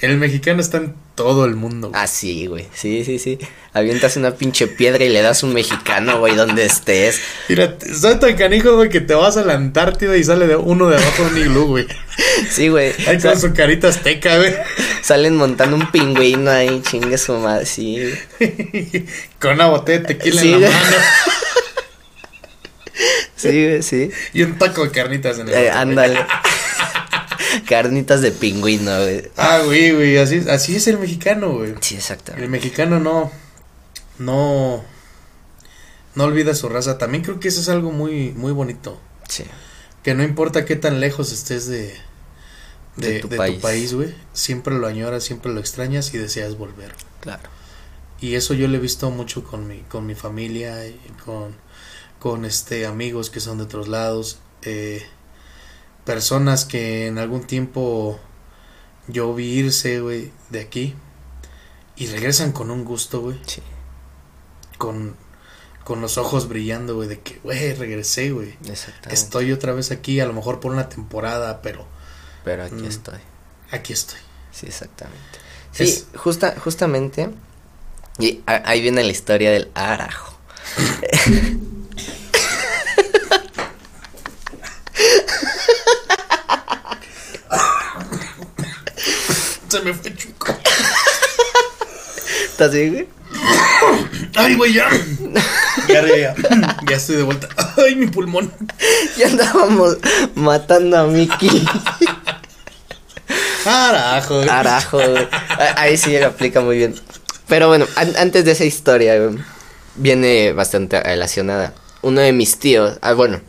El mexicano está en todo el mundo. güey. Ah, sí, güey. Sí, sí, sí. Avientas una pinche piedra y le das un mexicano, güey, donde estés. Mira, soy tan canijo, güey, que te vas a la Antártida y sale de uno de abajo de un iglú, güey. Sí, güey. Ahí con su carita azteca, güey. Salen montando un pingüino ahí, chingue su madre. Sí, *laughs* con una botella de tequila Sí, en la güey. mano. *laughs* Sí, güey, sí. Y un taco de carnitas en el Eh, ándale. *laughs* Carnitas de pingüino, güey. Ah, güey, güey, así, así es el mexicano, güey. Sí, El exactamente. mexicano no, no, no olvida su raza. También creo que eso es algo muy, muy bonito. Sí. Que no importa qué tan lejos estés de, de, De de tu país, güey. Siempre lo añoras, siempre lo extrañas y deseas volver. Claro. Y eso yo lo he visto mucho con mi, con mi familia y con, con este amigos que son de otros lados. eh, personas que en algún tiempo yo vi irse, güey, de aquí. Y regresan con un gusto, güey. Sí. Con, con los ojos brillando, güey, de que, güey, regresé, güey. Exactamente. Estoy otra vez aquí, a lo mejor por una temporada, pero Pero aquí Mm. estoy. aquí estoy. Sí, exactamente. Sí, Es- justa, justamente. Y ahí viene la historia del arajo. *laughs* Se me fue chico. ¿Estás bien, güey? Ay, güey, ya. Ya, ya, *laughs* ya. Ya estoy de vuelta. Ay, mi pulmón. Ya andábamos matando a Mickey. Carajo. güey. Arajo, güey. A- Ahí sí lo aplica muy bien. Pero bueno, an- antes de esa historia, güey, viene bastante relacionada. uno de mis tíos, ah, bueno,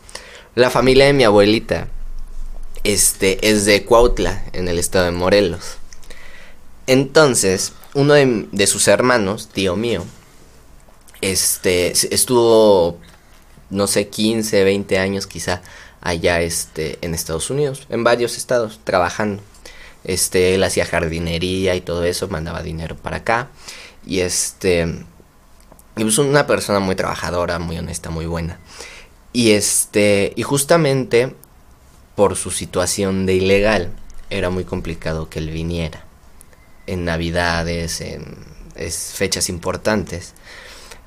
la familia de mi abuelita, este, es de Cuautla, en el estado de Morelos. Entonces, uno de, sus hermanos, tío mío, este, estuvo, no sé, 15, 20 años quizá, allá, este, en Estados Unidos, en varios estados, trabajando. Este, él hacía jardinería y todo eso, mandaba dinero para acá. Y este, y pues una persona muy trabajadora, muy honesta, muy buena. Y este, y justamente por su situación de ilegal, era muy complicado que él viniera. En navidades, en fechas importantes.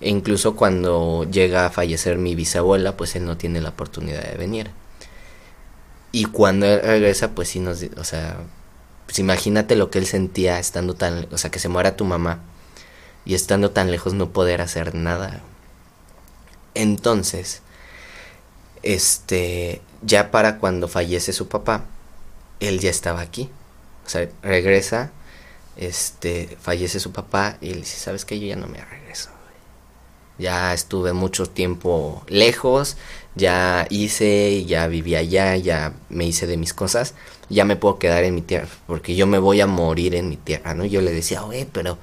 E incluso cuando llega a fallecer mi bisabuela, pues él no tiene la oportunidad de venir. Y cuando él regresa, pues sí nos, o sea, pues imagínate lo que él sentía estando tan, o sea, que se muera tu mamá y estando tan lejos no poder hacer nada. Entonces, este, ya para cuando fallece su papá, él ya estaba aquí. O sea, regresa, este, fallece su papá y él dice, ¿sabes qué? Yo ya no me regreso. Ya estuve mucho tiempo lejos, ya hice, ya viví allá, ya me hice de mis cosas, ya me puedo quedar en mi tierra, porque yo me voy a morir en mi tierra, ¿no? Yo le decía, oye, pero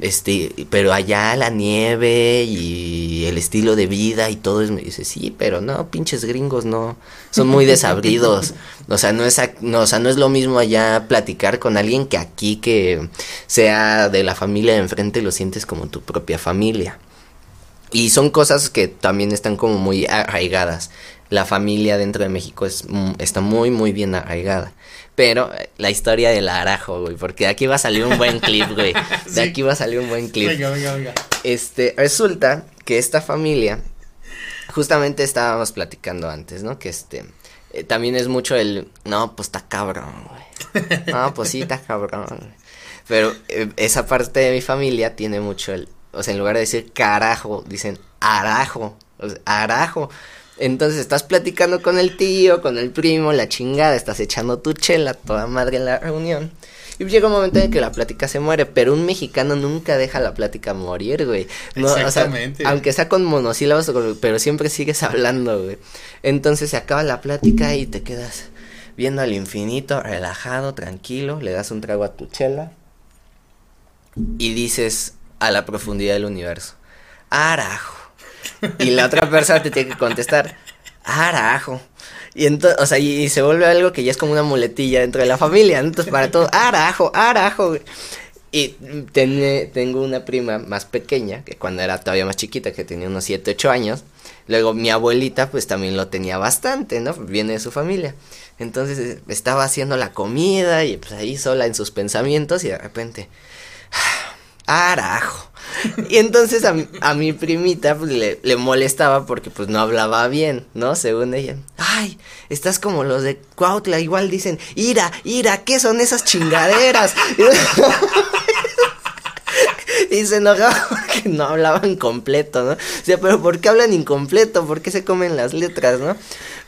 este, pero allá la nieve y el estilo de vida y todo es, me dice, sí, pero no, pinches gringos no, son muy desabridos, *laughs* o sea, no es, no, o sea, no es lo mismo allá platicar con alguien que aquí que sea de la familia de enfrente lo sientes como tu propia familia. Y son cosas que también están como muy arraigadas. La familia dentro de México es, mm, está muy, muy bien arraigada. Pero eh, la historia del arajo, güey, porque de aquí va a salir un buen clip, güey. *laughs* De aquí va a salir un buen clip. Venga, venga, venga. Este, resulta que esta familia, justamente estábamos platicando antes, ¿no? Que este, eh, también es mucho el, no, pues está cabrón, güey. *laughs* No, pues sí, está cabrón. Pero eh, esa parte de mi familia tiene mucho el, o sea, en lugar de decir carajo, dicen arajo, o sea, arajo. Entonces estás platicando con el tío, con el primo, la chingada, estás echando tu chela, toda madre en la reunión. Y llega un momento en que la plática se muere, pero un mexicano nunca deja la plática morir, güey. No, Exactamente. aunque sea con monosílabos, pero siempre sigues *laughs* hablando, güey. Entonces se acaba la plática y te quedas viendo al infinito, relajado, tranquilo, le das un trago a tu chela y dices a la profundidad del universo, arajo. *laughs* Y la otra persona te tiene que contestar, arajo. Y entonces, o sea, y, se vuelve algo que ya es como una muletilla dentro de la familia. Entonces, para todo, arajo, arajo. Y tengo una prima más pequeña, que cuando era todavía más chiquita, que tenía unos 7, 8 años. Luego mi abuelita, pues también lo tenía bastante, ¿no? Viene de su familia. Entonces estaba haciendo la comida y pues ahí sola en sus pensamientos y de repente, arajo. Y entonces a, mi primita pues, le, molestaba porque pues no hablaba bien, ¿no? Según ella. Ay, estás como los de Cuautla, igual dicen, ira, ira, ¿qué son esas chingaderas? *laughs* y se enojaba porque no hablaban completo, ¿no? O sea, pero ¿por qué hablan incompleto? ¿Por qué se comen las letras, no?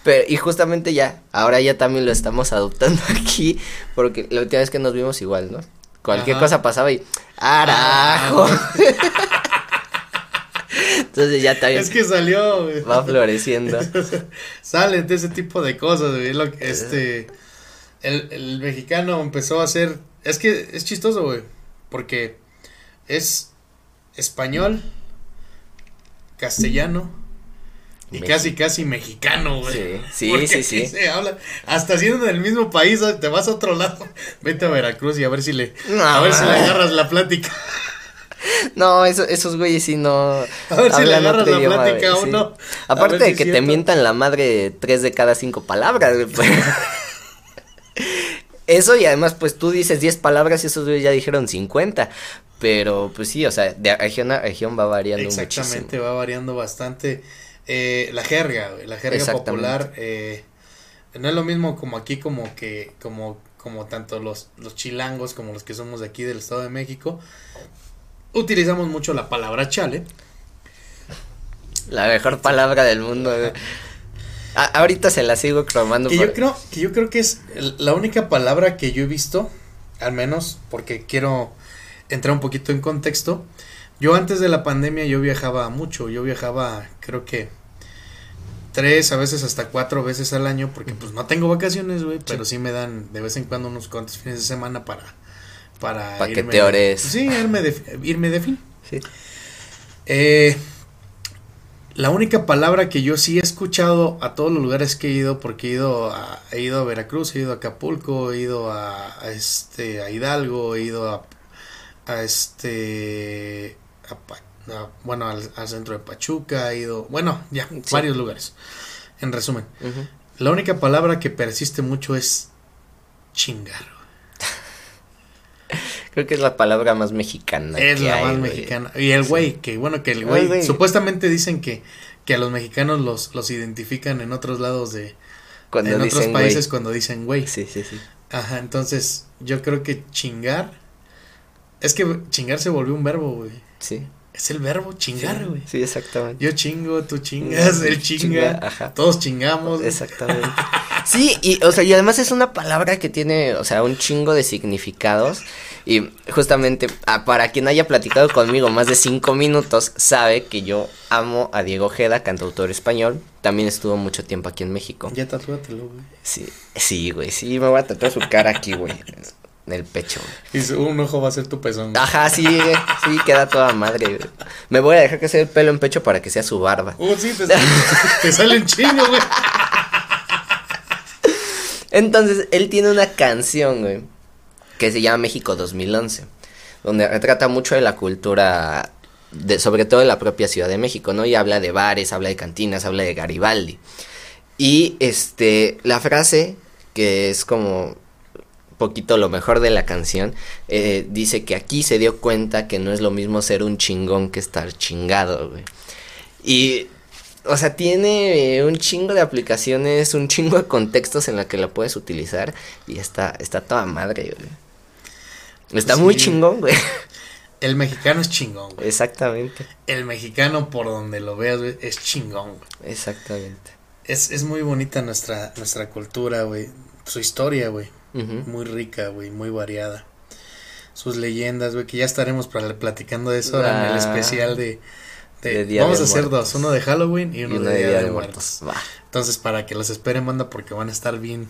Pero, y justamente ya, ahora ya también lo estamos adoptando *laughs* aquí, porque la última vez que nos vimos igual, ¿no? Cualquier cosa pasaba y ¡Arajo! Ah, *laughs* Entonces ya también. Es que salió. Va floreciendo. *laughs* Salen de ese tipo de cosas, güey. Lo, este. El, el mexicano empezó a hacer. Es que es chistoso, güey. Porque es español, castellano, y casi, casi mexicano, güey. Sí, sí, sí, sí. Se habla, hasta siendo del mismo país, te vas a otro lado. *laughs* Vete a Veracruz y a ver si le, a ver si le agarras la plática. No, eso, esos güeyes sí no. A ver si le agarras la plática o no. Aparte de que te mientan la madre tres de cada cinco palabras, güey. Pues. *laughs* eso y además, pues tú dices diez palabras y esos güeyes ya dijeron cincuenta. Pero pues sí, o sea, de región a región va variando Exactamente, Exactamente, va variando bastante. Eh, la jerga, la jerga popular, eh, no es lo mismo como aquí como que, como, como tanto los, los chilangos como los que somos de aquí del Estado de México, utilizamos mucho la palabra chale. La mejor palabra del mundo. ahorita se la sigo cromando. Que yo creo, que yo creo que es la única palabra que yo he visto, al menos porque quiero entrar un poquito en contexto. Yo antes de la pandemia yo viajaba mucho, yo viajaba creo que tres, a veces hasta cuatro veces al año, porque pues no tengo vacaciones, güey, pero sí me dan de vez en cuando unos cuantos fines de semana para... Para, Pa' que te ores. Sí, irme de, irme de fin. Sí. Eh, la única palabra que yo sí he escuchado a todos los lugares que he ido, porque he ido a, he ido a Veracruz, he ido a Acapulco, he ido a, a este a Hidalgo, he ido a, a este a Pa- a- bueno al, al centro de Pachuca, he ido, bueno, ya, Sí. varios lugares. En resumen, la única palabra que persiste mucho es chingar. Creo que es la palabra más mexicana. Es la hay, más güey. mexicana. Y el Sí. güey, que bueno, que el güey, güey. supuestamente dicen que, que a los mexicanos los, los identifican en otros lados de, Cuando en dicen, otros güey. países cuando dicen güey. Sí, sí, sí. Ajá, entonces yo creo que chingar, es que chingar se volvió un verbo, güey. Sí. Es el verbo chingar, güey. Sí, exactamente. Yo chingo, tú chingas, él chinga, Chinga, ajá. todos chingamos. Exactamente. *laughs* Sí, y, o sea, y además es una palabra que tiene, o sea, un chingo de significados. Y justamente, ah, para quien haya platicado conmigo más de cinco minutos, sabe que yo amo a Diego Ojeda, cantautor español. También estuvo mucho tiempo aquí en México. Ya tatúatelo, güey. Sí, sí, güey, sí, me voy a tatuar su cara aquí, güey. *laughs* En el pecho, güey. Y un ojo va a ser tu pezón. güey. Ajá, sí, sí, queda toda madre. güey. Me voy a dejar que sea el pelo en pecho para que sea su barba. Uh, sí, te, *laughs* te sale un chingo, güey. Entonces, él tiene una canción, güey, que se llama México 2011, donde retrata mucho de la cultura, de, sobre todo de la propia Ciudad de México, ¿no? Y habla de bares, habla de cantinas, habla de Garibaldi. Y, este, la frase, que es como poquito lo mejor de la canción, eh, dice que aquí se dio cuenta que no es lo mismo ser un chingón que estar chingado, güey. Y, o sea, tiene eh, un chingo de aplicaciones, un chingo de contextos en la que la puedes utilizar y está, está toda madre, güey. Está muy Sí. chingón, güey. El mexicano es chingón, güey. Exactamente, El mexicano, por donde lo veas, güey, es chingón, güey. exactamente. Es, es muy bonita nuestra, nuestra cultura, güey. Su historia, güey. Muy rica, güey. Muy variada. Sus leyendas, güey. Que ya estaremos pla- platicando de eso en el Ah. especial de. de- De vamos de a hacer Muertos. dos. Uno de Halloween y Y uno, de, Día, de, Muertos. Entonces, para que los esperen, manda, porque van a estar bien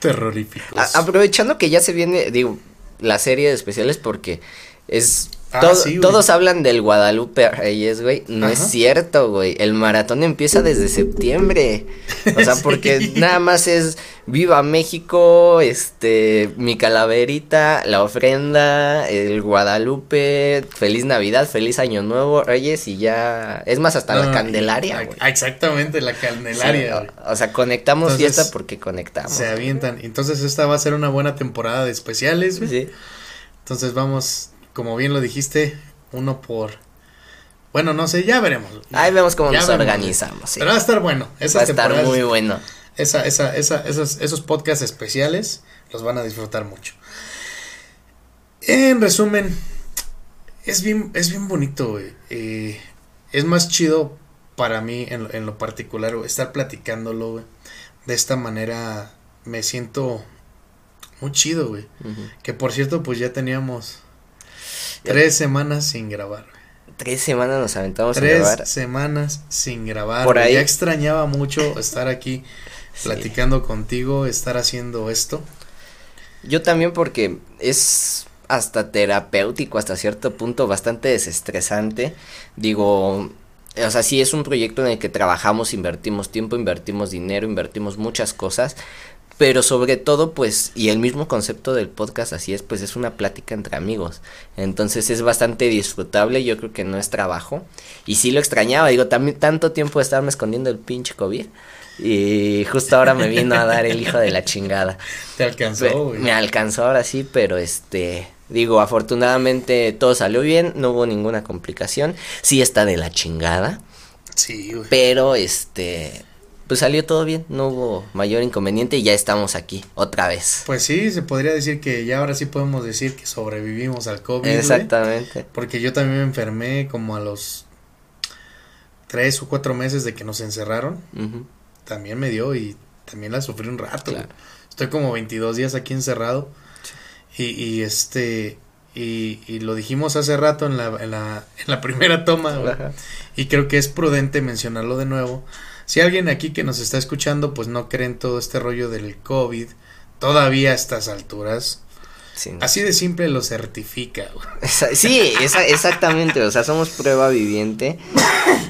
terroríficos. A- aprovechando que ya se viene, digo, la serie de especiales porque es... Ah, todo- sí, güey. todos hablan del Guadalupe Reyes, güey. No es cierto, güey. El maratón empieza desde *laughs* septiembre. O sea, Sí. porque nada más es Viva México, este, mi calaverita, la ofrenda, el Guadalupe, feliz Navidad, feliz Año Nuevo, Reyes y ya. Es más, hasta No, la Candelaria, ah, güey. Exactamente, la Candelaria, Sí, o, o sea, conectamos Entonces, fiesta porque conectamos. Se avientan. Entonces, esta va a ser una buena temporada de especiales, güey. Sí. Entonces vamos, como bien lo dijiste, uno por... Bueno, no sé, ya veremos. Ahí vemos cómo Ya nos veremos. organizamos, sí. Pero va a estar bueno. Esas Va a estar muy bueno. esa, esa, esa, esos, esos podcasts especiales los van a disfrutar mucho. En resumen, es bien, es bien bonito, güey. Eh, es más chido para mí, en, lo- en lo particular, güey, estar platicándolo, güey. De esta manera me siento muy chido, güey. Que por cierto, pues ya teníamos tres semanas sin grabar. Tres semanas nos aventamos a Tres grabar. semanas sin grabar. Por ahí. Ya extrañaba mucho *laughs* estar aquí Sí. platicando contigo, estar haciendo esto. Yo también porque es hasta terapéutico hasta cierto punto, bastante desestresante. Digo, o sea, sí es un proyecto en el que trabajamos, invertimos tiempo, invertimos dinero, invertimos muchas cosas, pero sobre todo pues, y el mismo concepto del podcast así es, pues es una plática entre amigos. Entonces es bastante disfrutable, yo creo que no es trabajo. Y sí lo extrañaba, digo, también tanto tiempo de estarme escondiendo el pinche COVID. Y justo ahora me vino a dar el hijo de la chingada. Te alcanzó, Me, güey. me alcanzó ahora sí, pero este, digo, afortunadamente todo salió bien, no hubo ninguna complicación. Sí está de la chingada, Sí, güey. pero este, pues salió todo bien, no hubo mayor inconveniente y ya estamos aquí otra vez. Pues sí, se podría decir que ya ahora sí podemos decir que sobrevivimos al COVID. Exactamente. Porque yo también me enfermé como a los tres o cuatro meses de que nos encerraron. También me dio y también la sufrí un rato. Claro. Estoy como 22 días aquí encerrado. Y, y este. Y, y lo dijimos hace rato en la, en la, en la primera toma. Y creo que es prudente mencionarlo de nuevo. Si alguien aquí que nos está escuchando, pues no cree en todo este rollo del COVID, todavía a estas alturas, Sí, no. así de simple lo certifica. Sí, esa- exactamente, o sea, somos prueba viviente.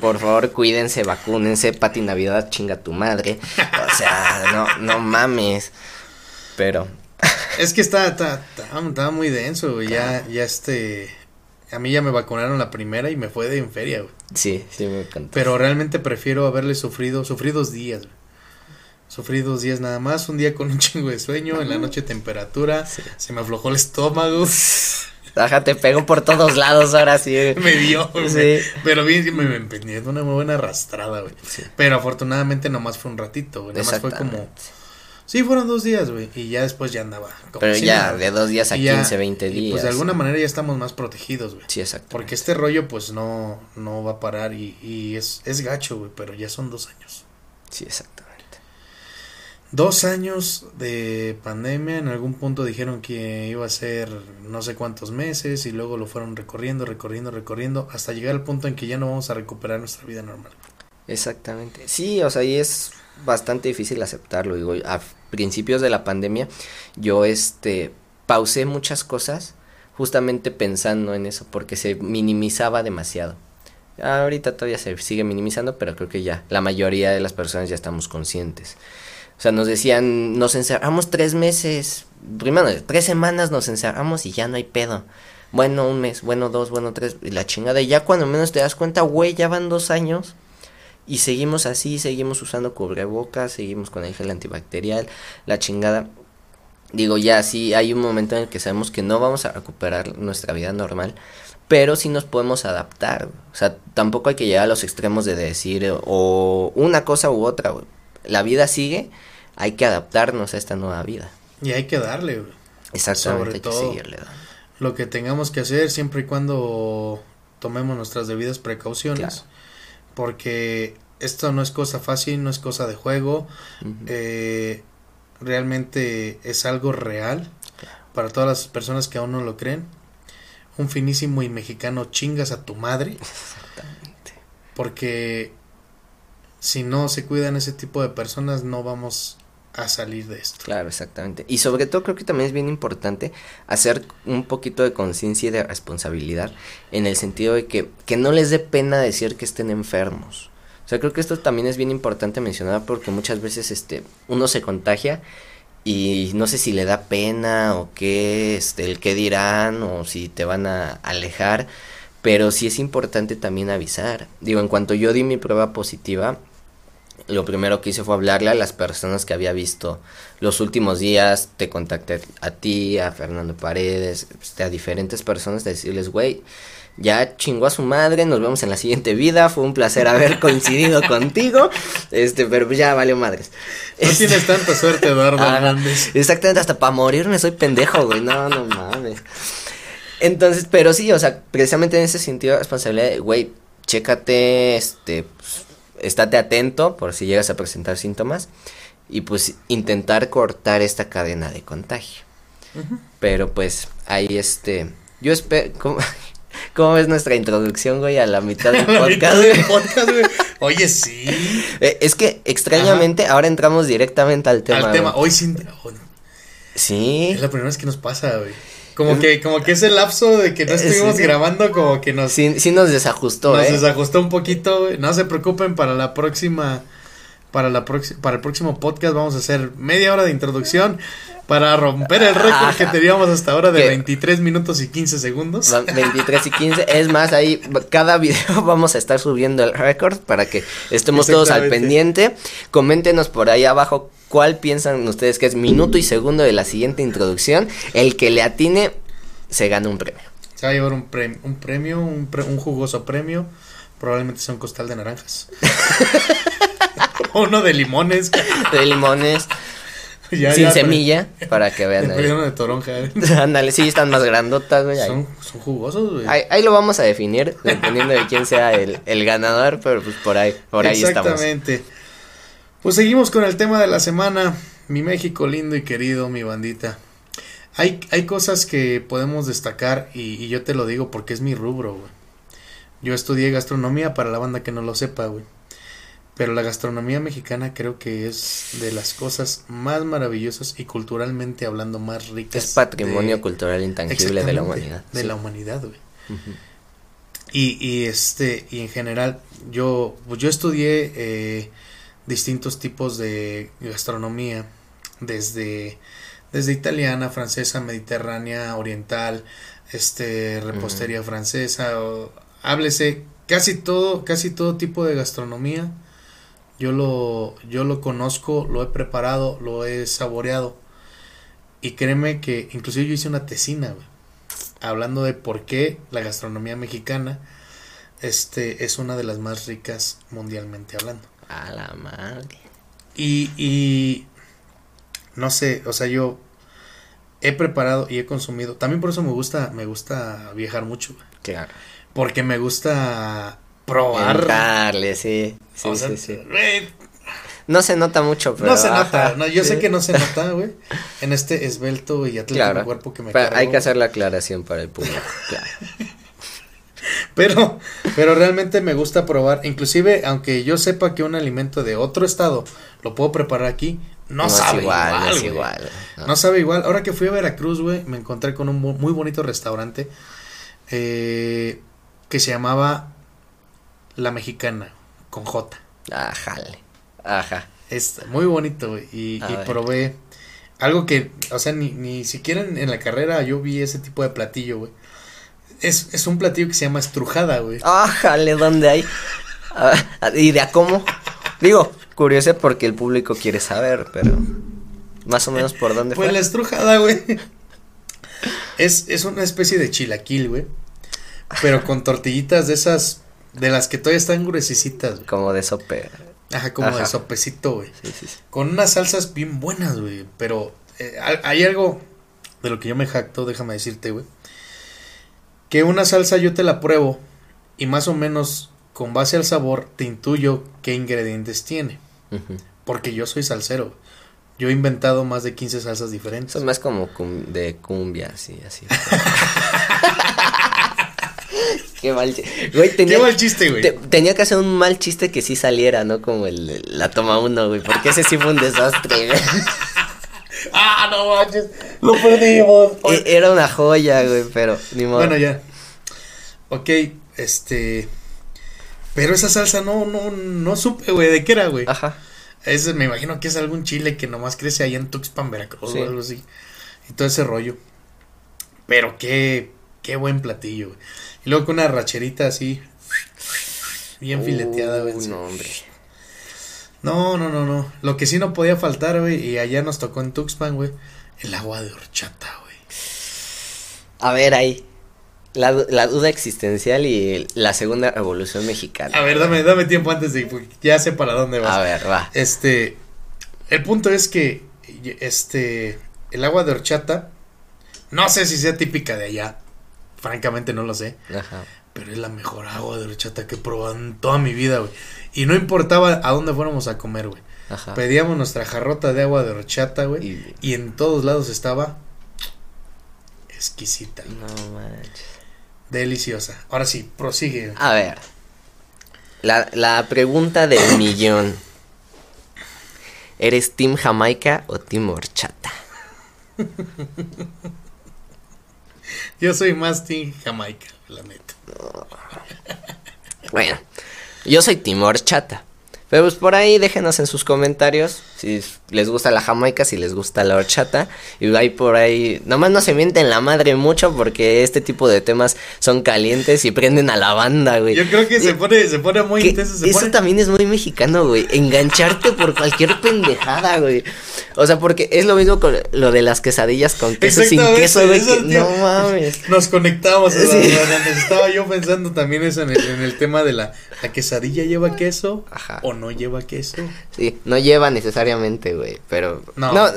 Por favor, cuídense, vacúnense, Pati Navidad, chinga tu madre. O sea, no, no mames. Pero, Es que está, está, está, está muy denso, güey. Ya, ya este. A mí ya me vacunaron la primera y me fue de en feria, güey. sí, sí me encanta. Pero realmente prefiero haberle sufrido, sufrí dos días, güey. Sufrí dos días nada más, un día con un *laughs* chingo de sueño, en la noche temperatura, Sí. se me aflojó el estómago, *laughs* Ajá, te pego por todos lados ahora sí. *laughs* me dio, güey. Sí. Pero bien, sí, me, me empeñé de una muy buena arrastrada, güey. Sí. Pero afortunadamente nomás fue un ratito, güey. Nada más fue como. Sí, fueron dos días, güey. Y ya después ya andaba. como Pero si ya, nada, de dos días a Y ya- 15, 20 y días. Pues de alguna manera ya estamos más protegidos, güey. Sí, exacto. Porque este rollo pues no, no va a parar y, y es, es gacho, güey, pero ya son dos años. Sí, exactamente. Dos años de pandemia, en algún punto dijeron que iba a ser no sé cuántos meses y luego lo fueron recorriendo, recorriendo, recorriendo, hasta llegar al punto en que ya no vamos a recuperar nuestra vida normal. Exactamente. Sí, o sea, y es bastante difícil aceptarlo. Digo, a principios de la pandemia, yo este pausé muchas cosas justamente pensando en eso, porque se minimizaba demasiado. Ahorita todavía se sigue minimizando, pero creo que ya la mayoría de las personas ya estamos conscientes. O sea, nos decían, nos encerramos tres meses, primero, tres semanas nos encerramos y ya no hay pedo. Bueno, un mes, bueno, dos, bueno, tres, y la chingada. Y ya cuando menos te das cuenta, güey, ya van dos años. Y seguimos así, seguimos usando cubrebocas, seguimos con el gel antibacterial, la chingada. Digo, ya sí, hay un momento en el que sabemos que no vamos a recuperar nuestra vida normal, pero sí nos podemos adaptar. O sea, tampoco hay que llegar a los extremos de decir eh, o una cosa u otra. güey. La vida sigue, hay que adaptarnos a esta nueva vida. Y hay que darle, güey. Exactamente, Sobre hay que todo. seguirle dando. Lo que tengamos que hacer siempre y cuando tomemos nuestras debidas precauciones. Claro. Porque esto no es cosa fácil, no es cosa de juego. Eh, realmente es algo real para todas las personas que aún no lo creen. Un finísimo y mexicano chingas a tu madre Exactamente. porque si no se cuidan ese tipo de personas no vamos a salir de esto. Claro, exactamente. Y sobre todo creo que también es bien importante hacer un poquito de conciencia y de responsabilidad en el sentido de que, que no les dé pena decir que estén enfermos. O sea, creo que esto también es bien importante mencionar porque muchas veces este uno se contagia y no sé si le da pena o qué, este, el qué dirán o si te van a alejar, pero sí es importante también avisar. Digo, en cuanto yo di mi prueba positiva, lo primero que hice fue hablarle a las personas que había visto los últimos días, te contacté a ti, a Fernando Paredes, este, a diferentes personas, de decirles, güey, ya chingó a su madre, nos vemos en la siguiente vida, fue un placer haber *laughs* coincidido contigo, este, pero ya valió madres. No Este, tienes tanta suerte, Eduardo Hernández. Exactamente, hasta para morirme soy pendejo, güey. No, no mames. Entonces, pero sí, o sea, precisamente en ese sentido de responsabilidad, güey, chécate, este, pues, estate atento por si llegas a presentar síntomas y pues intentar cortar esta cadena de contagio. Pero pues ahí este, yo espero, ¿cómo, *laughs* cómo ves nuestra introducción, güey, a la mitad del *laughs* la mitad podcast? del podcast, güey. Oye, sí. *laughs* Eh, es que extrañamente ahora entramos directamente al tema. Al tema. güey. Hoy sí. oh, Sí. Es la primera vez que nos pasa, güey. Como que, como que ese lapso de que no Eh, estuvimos sí. grabando, como que nos, Sí, sí nos desajustó, nos ¿eh? desajustó un poquito, güey. No se preocupen para la próxima, para la para el próximo podcast vamos a hacer media hora de introducción para romper el récord que teníamos hasta ahora de Que- 23 minutos y 15 segundos. Va- 23 y 15. Es más, ahí cada video *laughs* vamos a estar subiendo el récord para que estemos todos al pendiente. Coméntenos por ahí abajo cuál piensan ustedes que es minuto y segundo de la siguiente introducción. El que le atine se gana un premio. Se va a llevar un premio, un premio, un, pre- un jugoso premio. Probablemente sea un costal de naranjas. *laughs* *laughs* Uno de limones. *laughs* De limones *laughs* Ya, sin ya, semilla para que vean ahí. de toronja. ¿eh? Ándale, sí, están más grandotas, güey. Son, son jugosos, güey. Ahí, ahí lo vamos a definir, dependiendo de quién sea el, el ganador, pero pues por ahí, por ahí estamos. Exactamente. Pues seguimos con el tema de la semana. Mi México lindo y querido, mi bandita. Hay, hay cosas que podemos destacar y, y yo te lo digo porque es mi rubro, güey. Yo estudié gastronomía para la banda que no lo sepa, güey. Pero la gastronomía mexicana creo que es de las cosas más maravillosas y culturalmente hablando más ricas. Es patrimonio de- cultural intangible de la humanidad. De sí. la humanidad, güey. Y, y este, y en general, yo, pues yo estudié eh, distintos tipos de gastronomía, desde, desde italiana, francesa, mediterránea, oriental, este, repostería francesa, o, háblese, casi todo, casi todo tipo de gastronomía. Yo lo, yo lo conozco, lo he preparado, lo he saboreado. Y créeme que inclusive yo hice una tesina, güey hablando de por qué la gastronomía mexicana este es una de las más ricas mundialmente hablando. A la madre. Y, y no sé, o sea, yo he preparado y he consumido, también por eso me gusta me gusta viajar mucho, güey, Claro. porque me gusta probar. Entrarle, sí. Sí, o sea, sí, sí. No se nota mucho, pero. no se nota, no, yo sé que no se *laughs* nota, güey, en este esbelto y atlético Claro. cuerpo que me Pero hay cargo. que hacer la aclaración para el público. *laughs* Claro. Pero, pero realmente me gusta probar, inclusive aunque yo sepa que un alimento de otro estado lo puedo preparar aquí, no, es sabe igual, no es güey. igual. no. No sabe igual. Ahora que fui a Veracruz, güey, me encontré con un muy bonito restaurante eh, que se llamaba La Mexicana, con J. Ajale. Ajá. Es muy bonito, güey, y, y probé algo que, o sea, ni, ni siquiera en, en la carrera yo vi ese tipo de platillo, güey. Es, es un platillo que se llama estrujada, güey. Ájale, ¿dónde hay? Ver, ¿Y de a cómo? Digo, curioso porque el público quiere saber, pero. Más o menos por dónde Pues fue. la estrujada, güey. Es, es una especie de chilaquil, güey. Pero con tortillitas de esas, de las que todavía están gruesecitas, güey. Como de sope. Ajá, como de sopecito, güey. Sí, sí, sí. Con unas salsas bien buenas, güey. Pero eh, hay- algo de lo que yo me jacto, déjame decirte, güey. Que una salsa yo te la pruebo y más o menos con base al sabor te intuyo qué ingredientes tiene. Porque yo soy salsero. Yo he inventado más de 15 salsas diferentes. Son más como cum- de cumbia, así, así. *laughs* *laughs* Qué mal chiste. Güey, tenía, Qué mal chiste, güey. te- tenía que hacer un mal chiste que sí saliera, ¿no? Como el, la toma uno, güey. Porque ese sí fue un desastre, güey. *laughs* Ah, no manches. Lo *laughs* perdimos. E- Era una joya, güey, pero ni modo. Bueno, ya. Ok, este. Pero esa salsa no, no, no supe, güey, de qué era, güey. Ajá. Es, me imagino que es algún chile que nomás crece ahí en Tuxpan, Veracruz Sí. o algo así. Y todo ese rollo. Pero qué, qué buen platillo, güey. Y luego con una racherita así. Bien fileteada, güey. Uh, no, hombre. No, no, no, no. Lo que sí no podía faltar, güey, y allá nos tocó en Tuxpan, güey, el agua de horchata, güey. A ver, ahí. La, du- la duda existencial y la segunda revolución mexicana. A ver, dame, dame tiempo antes de, ya sé para dónde vas. A ver, va. Este, el punto es que, este, el agua de horchata, no sé si sea típica de allá, francamente no lo sé, Ajá. pero es la mejor agua de horchata que he probado en toda mi vida, güey. Y no importaba a dónde fuéramos a comer, güey. Ajá. Pedíamos nuestra jarrota de agua de horchata, güey, Y- y en todos lados estaba exquisita, No manches. deliciosa. Ahora sí, prosigue. A ver. La, la pregunta del *coughs* millón. ¿Eres Team Jamaica o Team Horchata? *laughs* Yo soy más team Jamaica, la neta. Bueno, yo soy Team Horchata. Pero pues por ahí déjenos en sus comentarios si les gusta la jamaica, si les gusta la horchata. Y ahí por ahí, nomás no se mienten la madre mucho porque este tipo de temas son calientes y prenden a la banda, güey. Yo creo que se pone, se pone muy intenso. Se eso pone... también es muy mexicano, güey. Engancharte por cualquier pendejada, güey. O sea, porque es lo mismo con lo de las quesadillas con queso sin queso, güey. que- no mames. Nos conectamos. Estaba yo pensando también eso en el, en el tema de la, la quesadilla lleva queso Ajá. o no lleva queso. Sí, no lleva necesariamente, güey. Pero. No. No.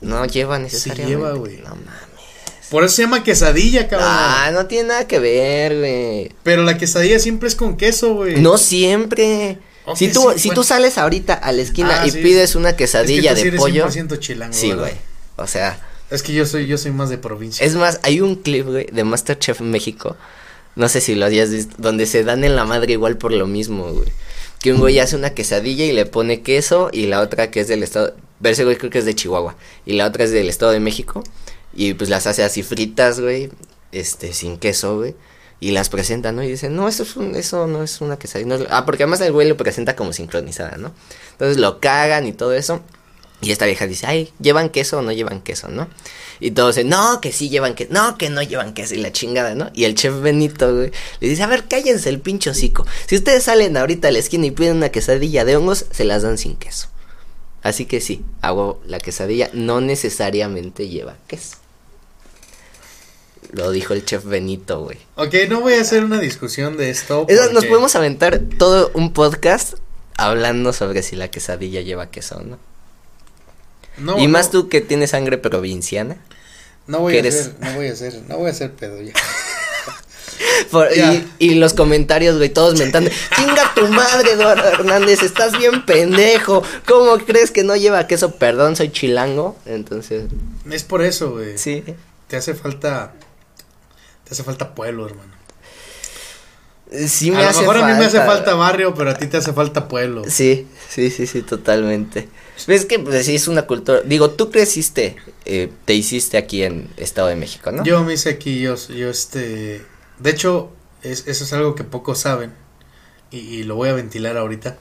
No, lleva necesariamente. lleva, güey. No mames. Por eso se llama quesadilla, cabrón. Ah, no tiene nada que ver, güey. Pero la quesadilla siempre es con queso, güey. No siempre. Si tú, sí, si bueno. tú sales ahorita a la esquina Ah, y sí, pides sí. una quesadilla es que tú sí de eres pollo. 100% chilango. Sí, güey. O sea. Es que yo soy, yo soy más de provincia. Es más, hay un clip, güey, de Masterchef México. No sé si lo hayas visto. Donde se dan en la madre igual por lo mismo, güey. que un güey hace una quesadilla y le pone queso y la otra que es del estado, ese güey creo que es de Chihuahua y la otra es del estado de México y pues las hace así fritas, güey, este, sin queso, güey. Y las presenta, ¿no? Y dicen, no, eso, es un, eso no es una quesadilla. ah, porque además el güey lo presenta como sincronizada, ¿no? Entonces lo cagan y todo eso. Y esta vieja dice, ay, ¿llevan queso o no llevan queso, no? Y todos dicen, no, que sí llevan queso, no, que no llevan queso, y la chingada, ¿no? Y el chef Benito, güey, le dice, a ver, cállense el pincho hocico. Si ustedes salen ahorita a la esquina y piden una quesadilla de hongos, se las dan sin queso. Así que sí, hago la quesadilla, no necesariamente lleva queso. Lo dijo el chef Benito, güey. Ok, no voy a hacer una discusión de esto. Nos podemos aventar todo un podcast hablando sobre si la quesadilla lleva queso o no. No y más tú que tienes sangre provinciana. No voy a hacer, no voy a hacer, no voy a hacer pedo ya. *laughs* y, y, los comentarios, güey, todos mentando. Chinga tu madre, Eduardo Hernández, estás bien pendejo. ¿Cómo crees que no lleva queso? Perdón, soy chilango. Entonces. Es por eso, güey. Sí. Te hace falta hace falta pueblo, hermano. Sí me a lo mejor a mí me hace falta barrio, pero a ti te hace falta pueblo. Sí, sí, sí, sí, totalmente. Es que pues sí es una cultura, digo, tú creciste, eh, te hiciste aquí en Estado de México, ¿no? Yo me hice aquí, yo, yo este, de hecho, es, eso es algo que pocos saben y, lo voy a ventilar ahorita.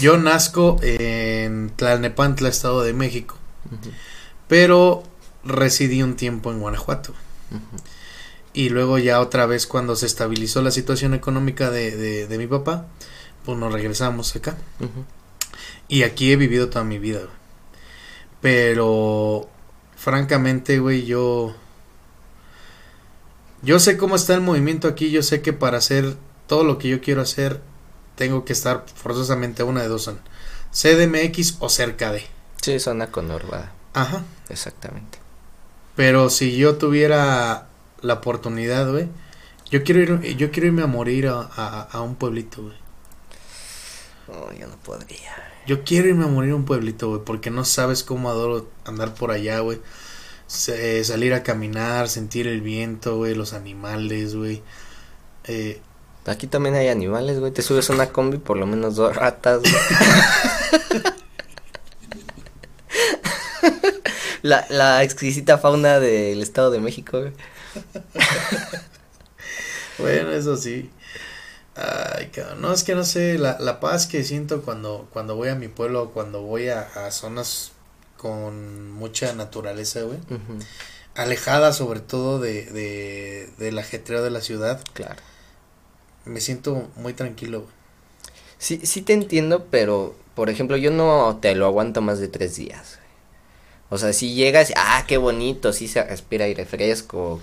Yo nazco en Tlalnepantla, Estado de México, pero residí un tiempo en Guanajuato y luego ya otra vez cuando se estabilizó la situación económica de, de, mi papá, pues nos regresamos acá. Y aquí he vivido toda mi vida, Pero, francamente, güey, yo... Yo sé cómo está el movimiento aquí, yo sé que para hacer todo lo que yo quiero hacer, tengo que estar forzosamente a una de dos son CDMX o cerca de. Sí, zona conurbada. Ajá. Exactamente. Pero si yo tuviera la oportunidad, güey. Yo quiero ir, yo quiero irme a morir a, un pueblito, güey. Oh, yo no podría. Yo quiero irme a morir a un pueblito, güey, porque no sabes cómo adoro andar por allá, güey. salir a caminar, sentir el viento, güey, los animales, güey. Eh, Aquí también hay animales, güey. Te subes a una combi, por lo menos dos ratas, güey. *laughs* la, la exquisita fauna del Estado de México, güey. *laughs* bueno, eso sí. Ay, No, es que no sé, la, la paz que siento cuando, cuando voy a mi pueblo, cuando voy a, zonas con mucha naturaleza, güey. Alejada sobre todo de, de, del ajetreo de la ciudad. Claro. Me siento muy tranquilo, güey. Sí, sí te entiendo, pero, por ejemplo, yo no te lo aguanto más de tres días. O sea, si llegas, ah, qué bonito, sí se respira aire fresco,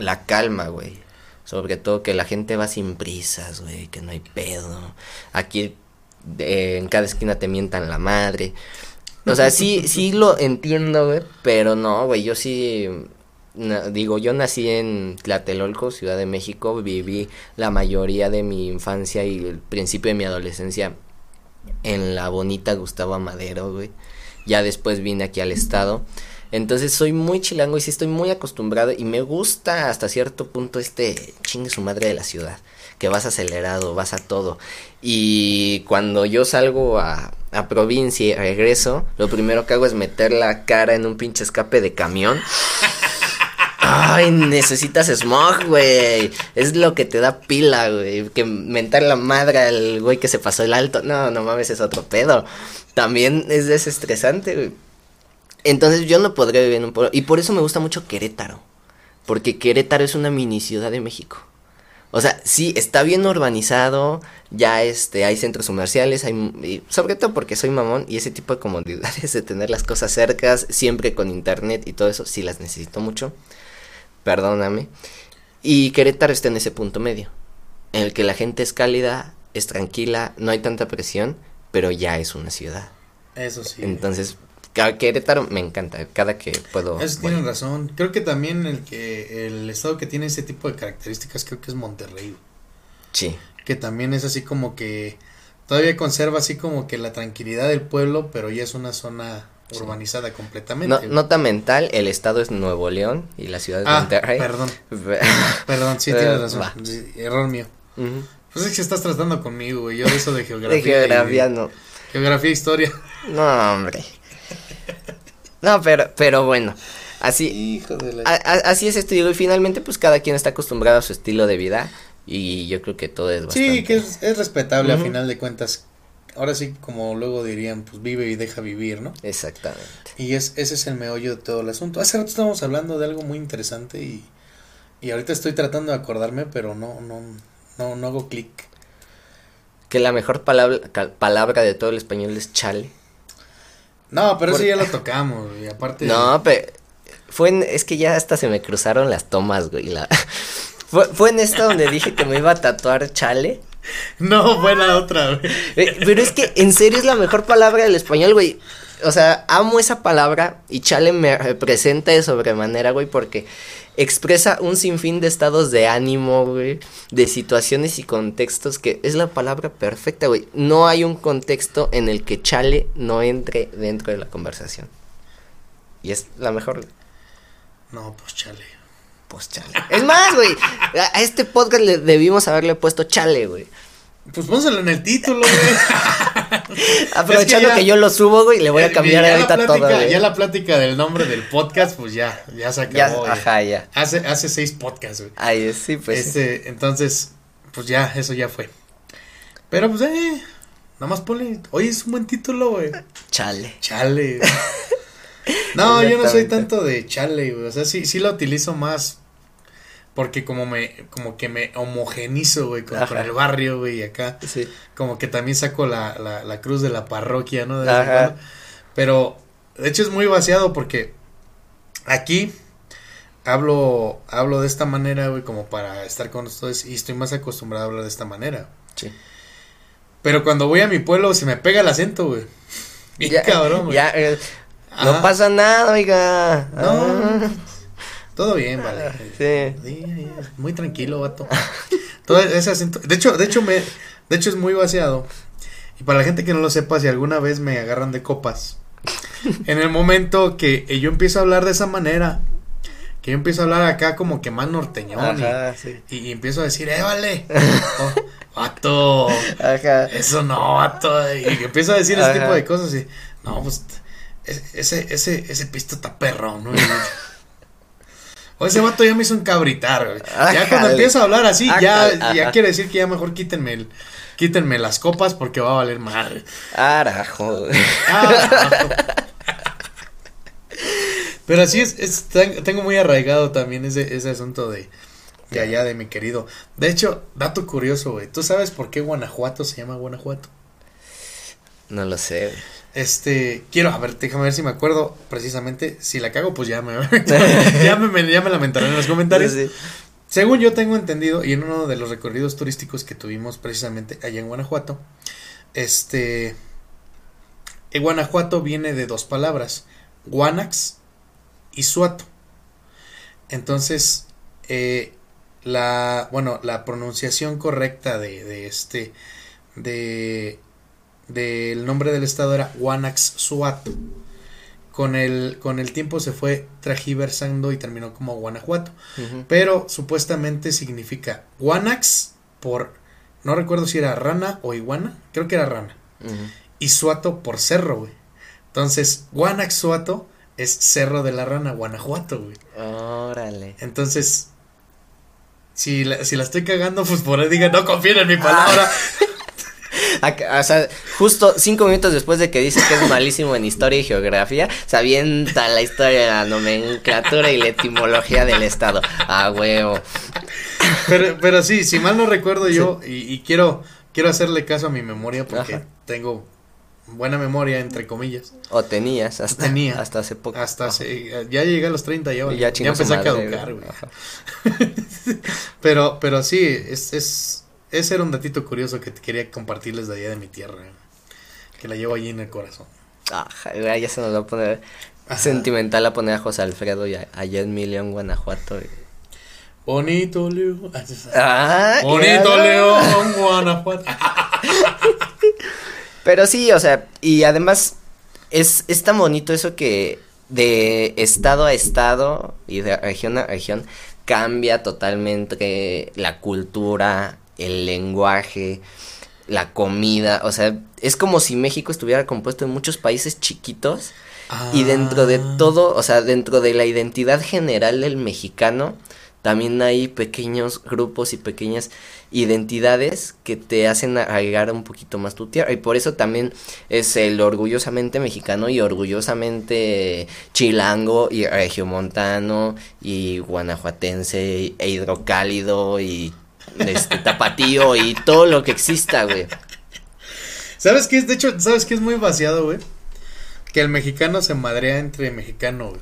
la calma, güey. Sobre todo que la gente va sin prisas, güey, que no hay pedo. Aquí en cada esquina te mientan la madre. O sea, sí, *laughs* sí lo entiendo, güey, pero no, güey, yo sí, digo, yo nací en Tlatelolco, Ciudad de México, viví la mayoría de mi infancia y el principio de mi adolescencia en la bonita Gustavo Madero, güey. Ya después vine aquí al estado. Entonces soy muy chilango y sí estoy muy acostumbrado y me gusta hasta cierto punto este chingue su madre de la ciudad, que vas acelerado, vas a todo. Y cuando yo salgo a, a provincia y regreso, lo primero que hago es meter la cara en un pinche escape de camión. Ay, necesitas smog, güey. Es lo que te da pila, güey. Que mentar la madre al güey que se pasó el alto. No, no mames, es otro pedo. También es desestresante, güey. Entonces yo no podría vivir en un pueblo. Y por eso me gusta mucho Querétaro. Porque Querétaro es una mini ciudad de México. O sea, sí, está bien urbanizado, ya este, hay centros comerciales, hay, sobre todo porque soy mamón y ese tipo de comodidades *laughs* de tener las cosas cercas, siempre con internet y todo eso, sí las necesito mucho, perdóname. Y Querétaro está en ese punto medio, en el que la gente es cálida, es tranquila, no hay tanta presión, pero ya es una ciudad. Eso sí. Entonces, Querétaro me encanta, cada que puedo. Eso tienen razón. Creo que también el que el estado que tiene ese tipo de características creo que es Monterrey. Sí. Que también es así como que todavía conserva así como que la tranquilidad del pueblo, pero ya es una zona urbanizada completamente. nota mental, el estado es Nuevo León y la ciudad es ah, Monterrey. Perdón. *laughs* perdón, sí tienes razón. error mío. Pues es que estás tratando conmigo, güey. Yo de eso de geografía. De geografía y- no. Geografía, historia. No, hombre. *laughs* No, pero, pero bueno. Así, Hijo de la. a- a- así es esto, y finalmente pues cada quien está acostumbrado a su estilo de vida y yo creo que todo es bastante. Sí, que es, es respetable a final de cuentas. Ahora sí, como luego dirían, pues vive y deja vivir, ¿no? Exactamente. Y es, ese es el meollo de todo el asunto. Hace rato estábamos hablando de algo muy interesante y, y ahorita estoy tratando de acordarme, pero no, no, no, no hago clic. Que la mejor palabra, palabra de todo el español es chale. No, pero Por- eso ya lo tocamos, y aparte. No, pero fue en, es que ya hasta se me cruzaron las tomas, güey. La, *laughs* fue, fue en esta donde dije que me iba a tatuar chale. No, fue la otra, güey. Eh, pero es que en serio es la mejor palabra del español, güey. O sea, amo esa palabra y chale me representa de sobremanera, güey, porque expresa un sinfín de estados de ánimo, güey, de situaciones y contextos que es la palabra perfecta, güey. No hay un contexto en el que chale no entre dentro de la conversación. Y es la mejor. No, pues chale. Pues chale. Es más, güey, a, este podcast le debimos haberle puesto chale, güey. Pues pónselo en el título, güey. *laughs* *laughs* Aprovechando ya- que, yo lo subo, güey, le voy a cambiar ahorita plática- todo, güey. Ya la plática del nombre del podcast, pues ya, ya se Ya, acabó. ya. ajá, ya. Hace, hace seis podcasts, güey. Ahí es, sí, pues. este, entonces, pues ya, eso ya fue. Pero pues, eh, nada más ponle, oye, es un buen título, güey. Chale. Chale. güey. *laughs* No, yo no soy tanto de chale, güey. O sea, sí, sí la utilizo más porque como me, como que me homogenizo, güey, con, el barrio, güey, y acá. Sí. Como que también saco la, la, la cruz de la parroquia, ¿no? De Ajá. Pero, de hecho es muy vaciado porque aquí hablo, hablo de esta manera, güey, como para estar con ustedes y estoy más acostumbrado a hablar de esta manera. Sí. Pero cuando voy a mi pueblo se me pega el acento, güey. *laughs* Bien Ya, cabrón, güey. Ya, eh, no pasa nada, oiga. No, Ah, todo bien, vale. sí. Sí, muy tranquilo, vato. *laughs* Todo ese acento. De hecho, de hecho me, de hecho es muy vaciado. Y para la gente que no lo sepa, si alguna vez me agarran de copas, en el momento que yo empiezo a hablar de esa manera, que yo empiezo a hablar acá como que más norteñón y- sí. empiezo a decir, eh, vale, *laughs* oh, vato, Ajá. eso no, vato, y empiezo a decir ese tipo de cosas y, no, pues, es- ese, ese, ese pisto está perrón, ¿no? O ese vato ya me hizo encabritar, güey. Ya cuando Ájale. empiezo a hablar así, ya, ya quiere decir que ya mejor quítenme el, quítenme las copas porque va a valer madre. Arajo. *laughs* Pero así es, es- ten- tengo muy arraigado también ese, ese asunto de, de allá de mi querido. De hecho, dato curioso, güey. ¿Tú sabes por qué Guanajuato se llama Guanajuato? No lo sé. güey. Este, quiero, a ver, déjame ver si me acuerdo precisamente. Si la cago, pues ya me, *laughs* *laughs* ya me, ya me lamentarán en los comentarios. Sí. Según yo tengo entendido, y en uno de los recorridos turísticos que tuvimos precisamente allá en Guanajuato, este, en Guanajuato viene de dos palabras, Guanax y Suato. Entonces, eh, la, bueno, la pronunciación correcta de, de este, de, del nombre del estado era Guanax Suato. Con el, con el tiempo se fue tragiversando y terminó como Guanajuato. Pero supuestamente significa Guanax por. No recuerdo si era rana o iguana. Creo que era rana. Y Suato por cerro, güey. Entonces, Guanax Suato es cerro de la rana, Guanajuato, güey. Órale. Entonces, si la, si la estoy cagando, pues por ahí digan, no confíen en mi palabra. Acá, *laughs* o sea, justo cinco minutos después de que dice que es malísimo en historia y geografía, se avienta la historia de la nomenclatura y la etimología del estado. Ah, huevo. Pero, pero sí, si mal no recuerdo yo, y, y quiero, quiero hacerle caso a mi memoria porque Ajá. tengo buena memoria, entre comillas. O tenías hasta, Tenía. hasta hace poco. Hasta hace- ya llegué a los 30 ya, Y ya ya, empecé a caducar, güey. *laughs* Pero, pero sí, es, es, ese era un datito curioso que te quería compartirles de allá de mi tierra, que la llevo allí en el corazón. Ajá, güey, ya se nos va a poner Ajá. sentimental a poner a José Alfredo y a- allá en Guanajuato. Bonito León. *laughs* Ah, Bonito ya. León, Guanajuato. *laughs* Pero sí, o sea, y además es, es tan bonito eso que de estado a estado y de región a región cambia totalmente la cultura el lenguaje, la comida, o sea, es como si México estuviera compuesto de muchos países chiquitos y dentro de Ah. todo, o sea, dentro de la identidad general del mexicano, también hay pequeños grupos y pequeñas identidades que te hacen agregar un poquito más tu tierra. Y por eso también es el orgullosamente mexicano y orgullosamente chilango y regiomontano y guanajuatense e hidrocálido y este tapatío y todo lo que exista, güey. ¿Sabes qué es? De hecho, ¿sabes qué es muy vaciado, güey? Que el mexicano se madrea entre mexicano, güey.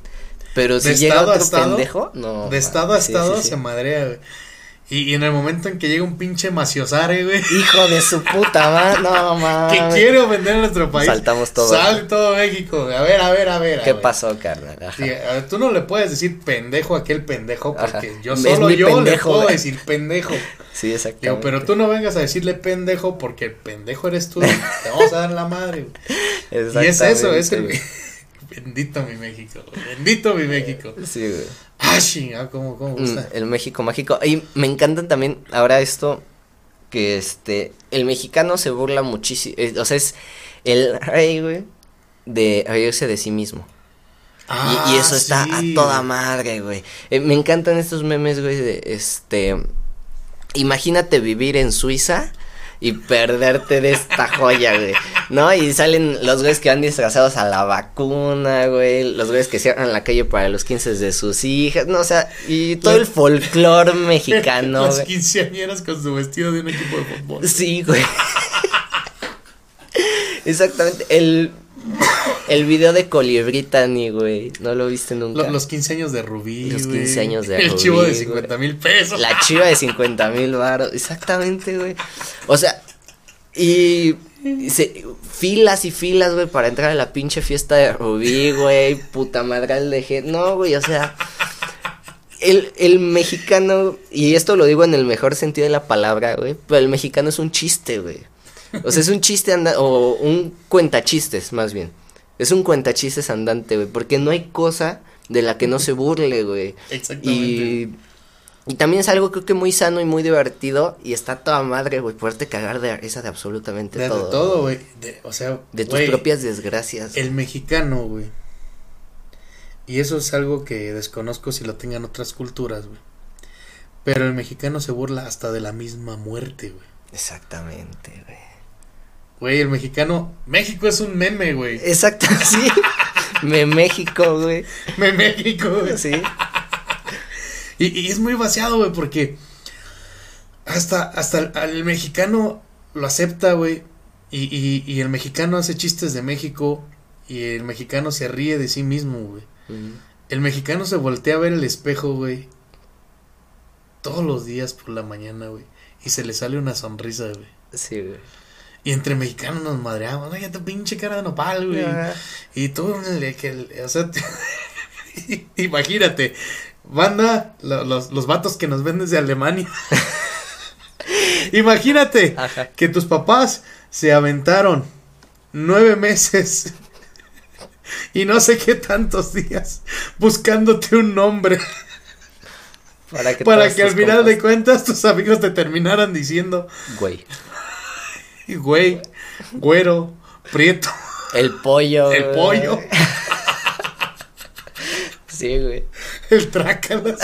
Pero si De llega estado a otro estado, pendejo, no. De estado a sí, estado sí, sí. se madrea, güey. Y, y en el momento en que llega un pinche maciosare, güey. Hijo de su puta madre, no *laughs* Que mames. quiere ofender a nuestro país. Saltamos todo. Sale todo México. A ver, a ver, a ver. a ¿Qué ver. pasó, carnal? Sí, ver, tú no le puedes decir pendejo a aquel pendejo porque Ajá. yo solo yo pendejo, le puedo güey. decir pendejo. Sí. Digo, pero tú no vengas a decirle pendejo porque el pendejo eres tú. Te vamos a dar la madre. güey. Y es eso, es el. Bendito mi México. güey, Bendito mi México. *laughs* Sí, güey. Ah, chingada, cómo, cómo Mm, gusta. El México mágico. Y me encantan también ahora esto que este el mexicano se burla muchísimo, eh, o sea, es el rey, güey, de reírse de sí mismo. Y- y, eso está Ah, a toda madre, güey. Eh, me encantan estos memes, güey, de este imagínate vivir en Suiza y perderte de esta joya, güey. ¿No? Y salen los güeyes que van disfrazados a la vacuna, güey. Los güeyes que cierran la calle para los 15 de sus hijas. No, o sea, y todo el folclore mexicano, Las quinceañeras con su vestido de un equipo de fútbol. Sí, güey. Exactamente. El, *coughs* el video de Colibritani, güey. ¿No lo viste nunca? Lo- los 15 años de Rubí. Los güey. 15 años de *laughs* El Rubí, chivo de güey. 50 mil pesos. La chiva de 50 mil baros. Exactamente, güey. O sea, y, y se- filas y filas, güey, para entrar a la pinche fiesta de Rubí, güey. Puta madre al de gen- No, güey, o sea. El, el mexicano, y esto lo digo en el mejor sentido de la palabra, güey, pero el mexicano es un chiste, güey. O sea, es un chiste anda o un cuentachistes, más bien. Es un cuentachistes andante, güey, porque no hay cosa de la que no se burle, güey. Exactamente. Y, y también es algo creo que muy sano y muy divertido y está toda madre, güey, poderte cagar de risa de absolutamente De, de todo. todo, güey. O sea, De tus propias desgracias. El mexicano, güey. Y eso es algo que desconozco si lo tengan otras culturas, güey. Pero el mexicano se burla hasta de la misma muerte, güey. Exactamente, güey. Güey, el mexicano. México es un meme, güey. Exacto, *laughs* sí. Me México, güey. Me México, güey. Sí. Y, y es muy vaciado, güey, porque hasta, hasta el, el mexicano lo acepta, güey. Y, y, y el mexicano hace chistes de México. Y el mexicano se ríe de sí mismo, güey. El mexicano se voltea a ver el espejo, güey. Todos los días por la mañana, güey. Y se le sale una sonrisa, güey. Sí, güey. Y entre mexicanos nos madreamos. Oye, tu pinche cara de nopal, güey. Y tú, le- que, o sea, *laughs* imagínate, banda, lo- los, los vatos que nos ven desde Alemania. *laughs* imagínate Ajá. que tus papás se aventaron nueve meses y no sé qué tantos días buscándote un nombre Para que, para que al final de cuentas tus amigos te terminaran diciendo, Güey. *laughs* güey, güero, prieto, El pollo. el güey. pollo, *laughs* Sí, güey. el trácalas.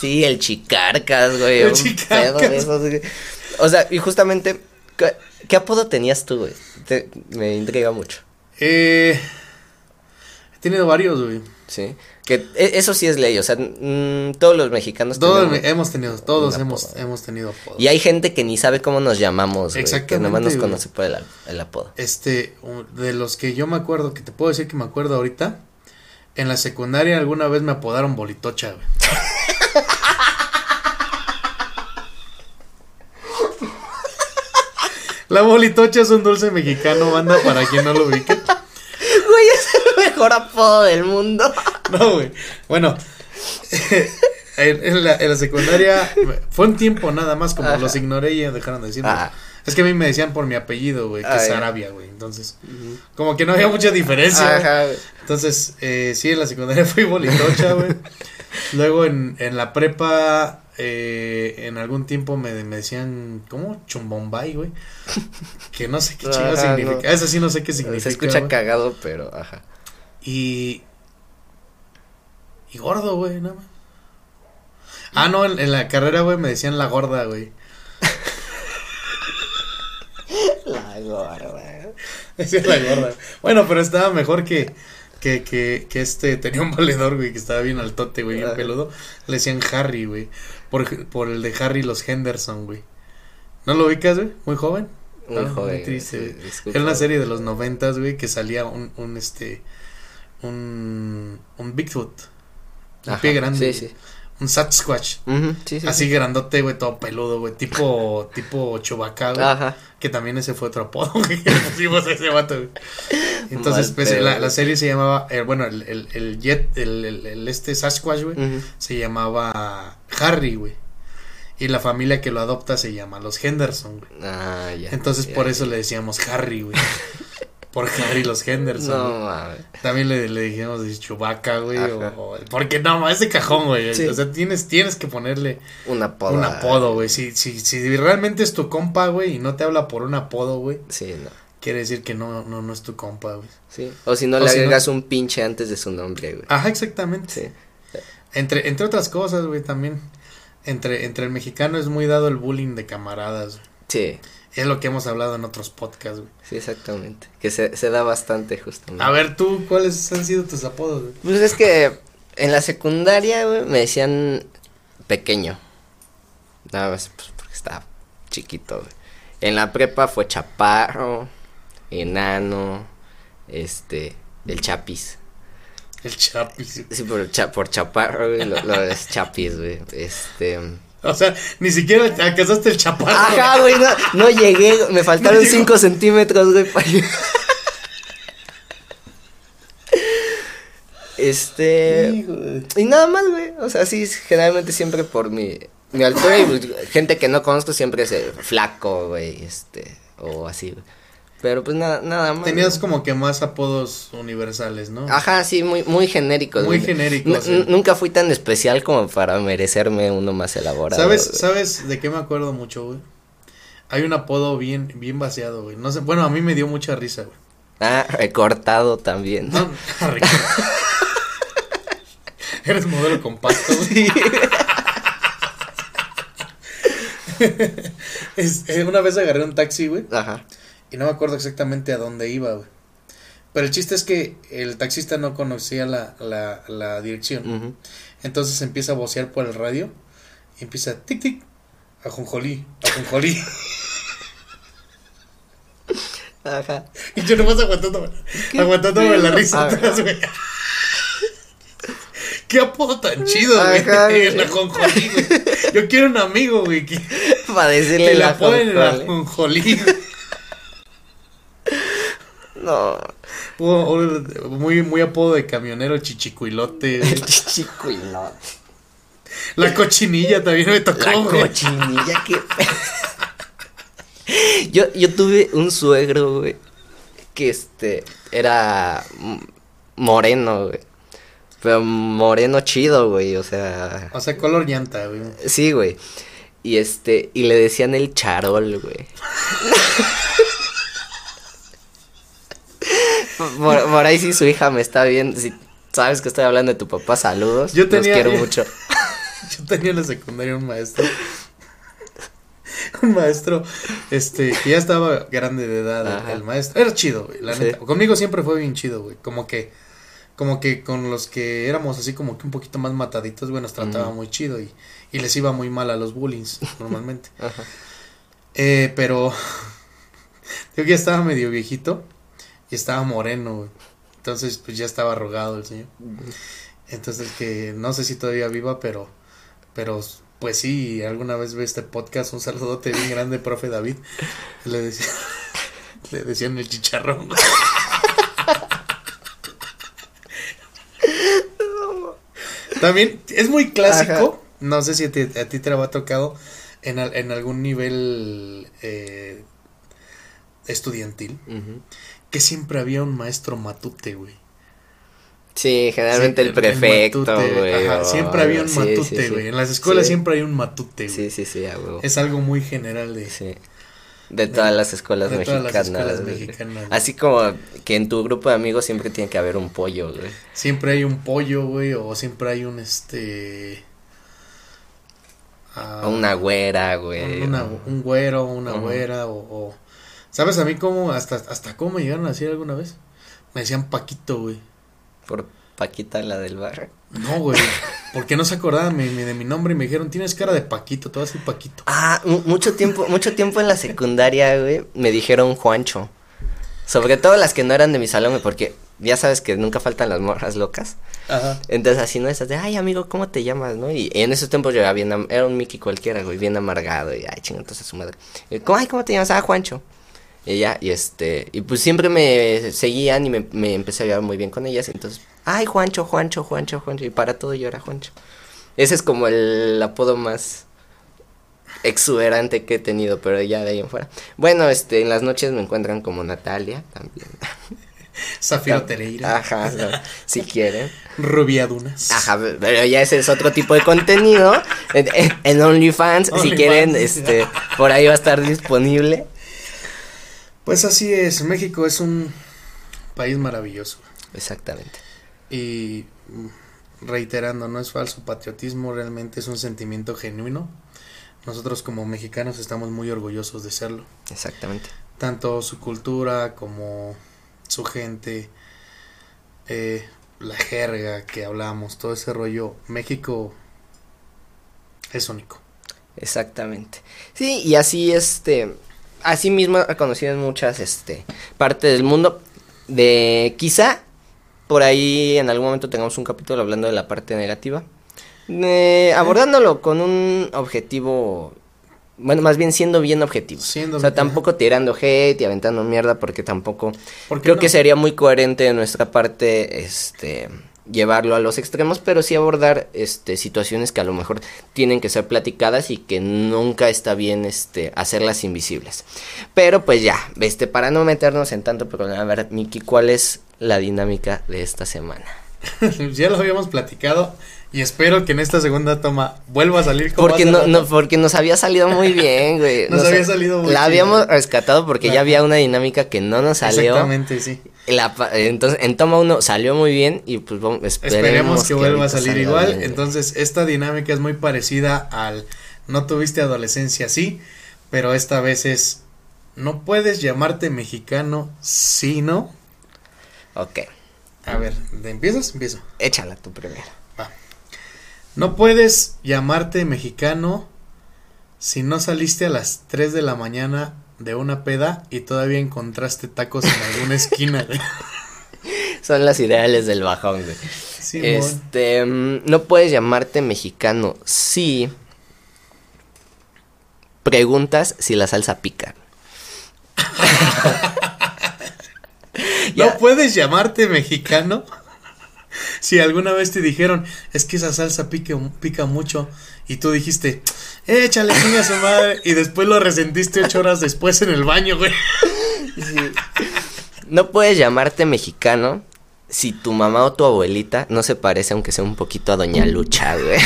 Sí, el chicarcas, güey. El chicarcas. esos, güey. O sea, y justamente, ¿qué, qué apodo tenías tú, güey? Te- me intriga mucho. Eh, he tenido varios, güey. Sí. Que e- eso sí es ley, o sea, mm, todos los mexicanos Todos tenemos- hemos tenido, todos hemos, apodo. hemos tenido apodos. Y hay gente que ni sabe cómo nos llamamos, güey. Que Exactamente, nomás nos conoce por el, el apodo. Este, de los que yo me acuerdo, que te puedo decir que me acuerdo ahorita, en la secundaria alguna vez me apodaron bolitocha, güey. La bolitocha es un dulce mexicano, banda, para quien no lo ubique. Güey, es el mejor apodo del mundo. *laughs* No, güey. Bueno, *laughs* en, en la, en la secundaria fue un tiempo nada más, como Ajá. los ignoré y ya dejaron de decirme. Ah. Es que a mí me decían por mi apellido, güey, que Ah, es ya. Arabia, güey. Entonces, como que no había mucha diferencia. Ajá, güey. Entonces, eh, sí, en la secundaria *laughs* fui bolitocha, güey. Luego en, en la prepa eh, en algún tiempo me, me decían, ¿cómo? Chumbombay, güey. Que no sé qué Ajá, chingo significa. no. Eso sí no sé qué significa. Se escucha güey. cagado, pero ajá. Y. Y gordo, güey, nada más. Ah, no, en, en la carrera, güey, me decían la gorda, güey. *laughs* La gorda. Decían la gorda. Bueno, pero estaba mejor que. Que, que, que este tenía un valedor, güey, que estaba bien altote, güey, bien peludo. Le decían Harry, güey. Por, por el de Harry los Henderson, güey. ¿No lo ubicas, güey? Muy joven. Muy joven. muy triste, sí. Era una serie de los noventas, güey, que salía un, un este, un, un Bigfoot, un Ajá, pie grande, Sí, güey. sí. un Sasquatch, Ujú, sí, sí, así sí. grandote, güey, todo peludo, güey, tipo, *laughs* tipo Chewbacca, güey, Ajá. que también ese fue otro apodo, *laughs* güey, que le pusimos a ese vato, güey. Entonces, Mal pues, pedo, la, la serie se llamaba, eh, bueno, el, el, el jet, el, este Sasquatch, güey, se llamaba Harry, güey, y la familia que lo adopta se llama los Henderson, güey. Ah, ya. Entonces ya, por ya. eso le decíamos Harry, güey. *laughs* Por Harry los Henderson. No, mames. También le, le dijimos de Chewbacca, güey. O, o- porque no, es de cajón, güey. Sí. O sea, tienes, tienes que ponerle Un apodo. un apodo, güey. Si, si, si realmente es tu compa, güey, y no te habla por un apodo, güey, Sí, no. quiere decir que no, no, no es tu compa, güey. Sí. O si no O le si no- agregas un pinche antes de su nombre, güey. Ajá, exactamente. Sí. Entre, entre otras cosas, güey, también. Entre, entre el mexicano es muy dado el bullying de camaradas. güey. Sí. Es lo que hemos hablado en otros podcasts, güey. Sí, exactamente. Que se, se da bastante justamente. A ver, tú, ¿cuáles han sido tus apodos, güey? Pues es que en la secundaria, güey, me decían pequeño. Nada más, pues, porque estaba chiquito, güey. En la prepa fue chaparro, enano, este, el chapis. El Chapis. Sí, por, cha- por chaparro, güey, lo, lo es chapis, güey. Este. *laughs* O sea, ni siquiera alcanzaste el chaparro. Ajá, güey, no, no llegué, me *laughs* faltaron No llegó. 5 centímetros, güey, para. *laughs* Este. Y nada más, güey. O sea, sí, generalmente siempre por mi, mi altura y pues, gente que no conozco siempre es eh, flaco, güey, este, o así, güey. Pero pues nada, nada más. Tenías como que más apodos universales, ¿no? Ajá, sí, muy, muy genéricos. Muy genéricos, sí. Nunca fui tan especial como para merecerme uno más elaborado. ¿Sabes, güey. ¿Sabes de qué me acuerdo mucho, güey? Hay un apodo bien, bien vaciado, güey. No sé, bueno, a mí me dio mucha risa, güey. Ah, recortado también. No, Ricardo. *laughs* Eres modelo compacto, güey. *laughs* Es- eh, una vez agarré un taxi, güey. Ajá. Y no me acuerdo exactamente a dónde iba, güey. Pero el chiste es que el taxista no conocía la, la, la dirección. Entonces empieza a vocear por el radio. Y empieza tic tic. Ajonjolí, ajonjolí. Ajá. *laughs* y yo nomás aguantándome, aguantándome la risa atrás, güey. *laughs* Qué apodo tan chido. Ajá, *laughs* güey. El ajonjolí, güey. Yo quiero un amigo, güey, que, Para decirle que la apoden el ajonjolí. No. Muy, muy apodo de camionero chichicuilote. El chichicuilote. La cochinilla también me tocó, La güey. cochinilla que. yo, yo tuve un suegro, güey. Que este. Era. Moreno, güey. Pero moreno chido, güey. O sea. O sea, color llanta, güey. Sí, güey. Y este. Y le decían el charol, güey. *laughs* por, por ahí sí su hija me está viendo. Si sabes que estoy hablando de tu papá, saludos. Yo tenía- Los quiero mucho. *laughs* Yo tenía en la secundaria un maestro. *laughs* Un maestro, este, que ya estaba grande de edad, el- maestro. Era chido, güey, la Sí. neta. Conmigo siempre fue bien chido, güey. Como que, como que con los que éramos así como que un poquito más mataditos, güey, nos trataba muy chido y, y les iba muy mal a los bullings, normalmente. *laughs* Ajá. Eh, pero, yo que ya estaba medio viejito y estaba moreno, güey. Entonces, pues ya estaba arrugado el señor. Entonces, que no sé si todavía viva, pero, pero, pues sí, alguna vez ve este podcast, un saludote bien grande, profe David. Le decía, *laughs* le decían el chicharrón. También es muy clásico, no sé si a ti, a ti te lo ha tocado en, al- en algún nivel eh, estudiantil. Que siempre había un maestro matute, güey. Sí, generalmente el prefecto, matute, güey. ajá, siempre había un. Sí, matute, sí. güey. En las escuelas siempre hay un matute, güey. Sí, sí, sí, a huevo. Es algo muy general de. Sí. De todas las escuelas de todas mexicanas. las escuelas mexicanas. Así como que en tu grupo de amigos siempre tiene que haber un pollo, güey. Siempre hay un pollo, güey, o siempre hay un este. ah, O una güera, güey. una- un güero, una Ujú. güera, o, o- ¿Sabes a mí cómo, hasta, hasta cómo me llegaron a decir alguna vez? Me decían Paquito, güey. Por Paquita, la del barrio. No, güey. Porque no se acordaban mi- mi- de mi nombre y me dijeron, tienes cara de Paquito, te vas a decir Paquito. Ah, mu- mucho tiempo, mucho tiempo en la secundaria, güey, me dijeron Juancho. Sobre todo las que no eran de mi salón, porque ya sabes que nunca faltan las morras locas. Ajá. Entonces así no esas de, ay amigo, ¿cómo te llamas? ¿no? Y en esos tiempos yo era bien, era un Mickey cualquiera, güey, bien amargado y ay, chingados a su madre. Y, ¿Cómo, ay, ¿cómo te llamas? Ah, Juancho. Y ya, y este, y pues siempre me seguían y me, me empecé a llevar muy bien con ellas, entonces, ay, Juancho, Juancho, Juancho, Juancho, y para todo yo era Juancho. Ese es como el apodo más exuberante que he tenido, pero ya de ahí en fuera. Bueno, este, en las noches me encuentran como Natalia también. *laughs* Zafiro Tereira. Ajá, no, si quieren. Rubia Dunas. Ajá, pero ya ese es otro tipo de contenido. En, en- OnlyFans, *laughs* si quieren, este, por ahí va a estar disponible. Pues así es, México es un país maravilloso. Exactamente. Y mm, reiterando, no es falso patriotismo, realmente es un sentimiento genuino. Nosotros como mexicanos estamos muy orgullosos de serlo. Exactamente. Tanto su cultura como su gente, eh, la jerga que hablamos, todo ese rollo. México es único. Exactamente. Sí, y así, este, así mismo ha conocido en muchas, este, partes del mundo. De quizá por ahí en algún momento tengamos un capítulo hablando de la parte negativa. eh, abordándolo con un objetivo, bueno, más bien siendo bien objetivos. Siendo o sea, bien- tampoco tirando hate y aventando mierda porque tampoco ¿Por creo no? que sería muy coherente de nuestra parte este llevarlo a los extremos, pero sí abordar este situaciones que a lo mejor tienen que ser platicadas y que nunca está bien este hacerlas invisibles. Pero pues ya, este para no meternos en tanto problema, a ver, Miki, ¿cuál es la dinámica de esta semana? *laughs* ya lo habíamos platicado y espero que en esta segunda toma vuelva a salir como Porque no, no, porque nos había salido muy bien, güey. *laughs* Nos había salido muy La chido. habíamos rescatado porque ya había una dinámica que no nos salió. Exactamente, sí. La entonces, en toma uno salió muy bien y pues vamos, esperemos, Esperemos que, vuelva a salir igual. bien. Entonces, esta dinámica es muy parecida al no tuviste adolescencia, sí, pero esta vez es no puedes llamarte mexicano, sí, no. Ok, A ver, ¿de empiezas? Empiezo. échala tú primero. Va. No puedes llamarte mexicano si no saliste a las 3 de la mañana de una peda y todavía encontraste tacos en alguna esquina. *laughs* Son las ideales del bajón, güey. Este, mm, no puedes llamarte mexicano si preguntas si la salsa pica. *laughs* *laughs* No puedes llamarte mexicano si alguna vez te dijeron, es que esa salsa pique, pica mucho y tú dijiste, échale chinga a su madre y después lo resentiste ocho horas después en el baño, güey. No puedes llamarte mexicano si tu mamá o tu abuelita no se parece, aunque sea un poquito a Doña Lucha, güey.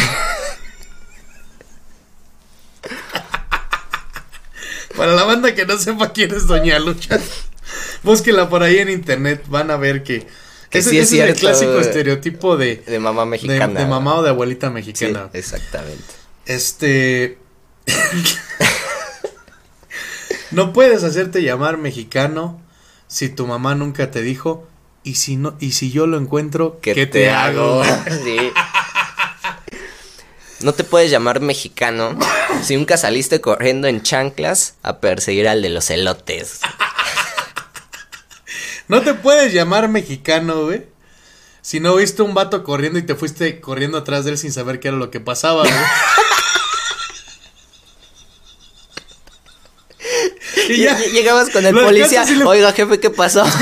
Para la banda que no sepa quién es Doña Lucha, búsquela por ahí en internet, van a ver Que ese, sí es ese el clásico estereotipo de, De mamá mexicana. de mamá o de abuelita Sí, mexicana. exactamente. Este. *laughs* no puedes hacerte llamar mexicano si tu mamá nunca te dijo. Y si no, y si yo lo encuentro, ¿qué, te, hago? *laughs* Sí. No te puedes llamar mexicano si nunca saliste corriendo en chanclas a perseguir al de los elotes. No te puedes llamar mexicano, güey. Si no viste un vato corriendo y te fuiste corriendo atrás de él sin saber qué era lo que pasaba, güey. *laughs* y ya. Llegabas con el policía. le- Oiga, jefe, ¿qué pasó? *laughs*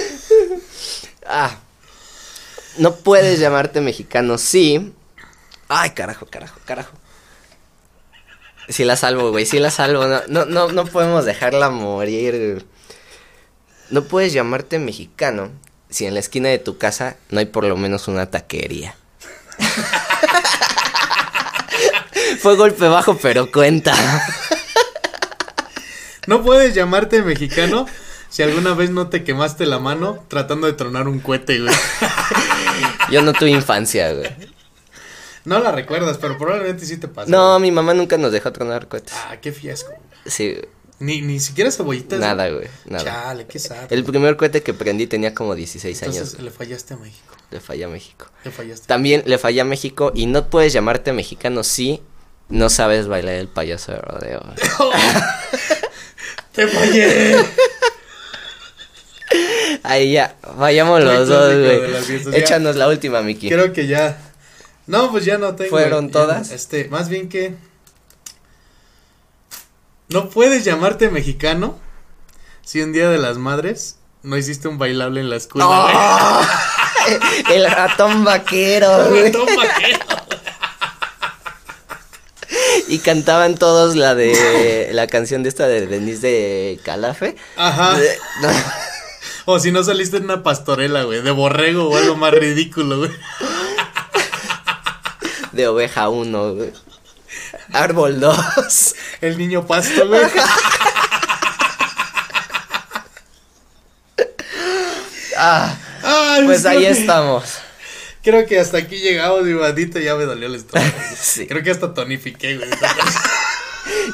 *laughs* ah. No puedes llamarte mexicano, sí. Ay, carajo, carajo, carajo. Sí la salvo, güey, sí la salvo. No, no, no, no podemos dejarla morir. No puedes llamarte mexicano si en la esquina de tu casa no hay por lo menos una taquería. *laughs* Fue golpe bajo, pero cuenta. No puedes llamarte mexicano si alguna vez no te quemaste la mano tratando de tronar un cohete, güey. Yo no tuve infancia, güey. No la recuerdas, pero probablemente sí te pasó. No, mi mamá nunca nos dejó tronar cohetes. Ah, qué fiasco. Sí, Ni, ni siquiera cebollitas. nada, güey, nada. Chale, qué sad. El primer cohete que prendí tenía como 16 Entonces años. le fallaste a México. Le fallé a México. Le fallaste. También le fallé a México y no puedes llamarte mexicano si no sabes bailar el payaso de rodeo. *laughs* ¡Te fallé! Ahí ya, vayamos los dos, güey. Échanos la última, Miki. Creo que ya. No, pues ya no tengo. ¿Fueron Ya, todas? Este, más bien que. No puedes llamarte mexicano si un día de las madres no hiciste un bailable en la escuela. ¡Oh! *laughs* el ratón vaquero, güey. Ratón vaquero. Y cantaban todos la de la canción de esta de Denise de Calafe. Ajá. De- no, O si no saliste en una pastorela, güey, de borrego o algo más ridículo, güey. De oveja 1, güey. Árbol 2. El niño pasto, güey. Ah, Ay, pues ahí que- estamos. Creo que hasta aquí llegamos, mi bandito, ya me dolió el estómago. *laughs* Sí. Creo que hasta tonifiqué, güey. *laughs*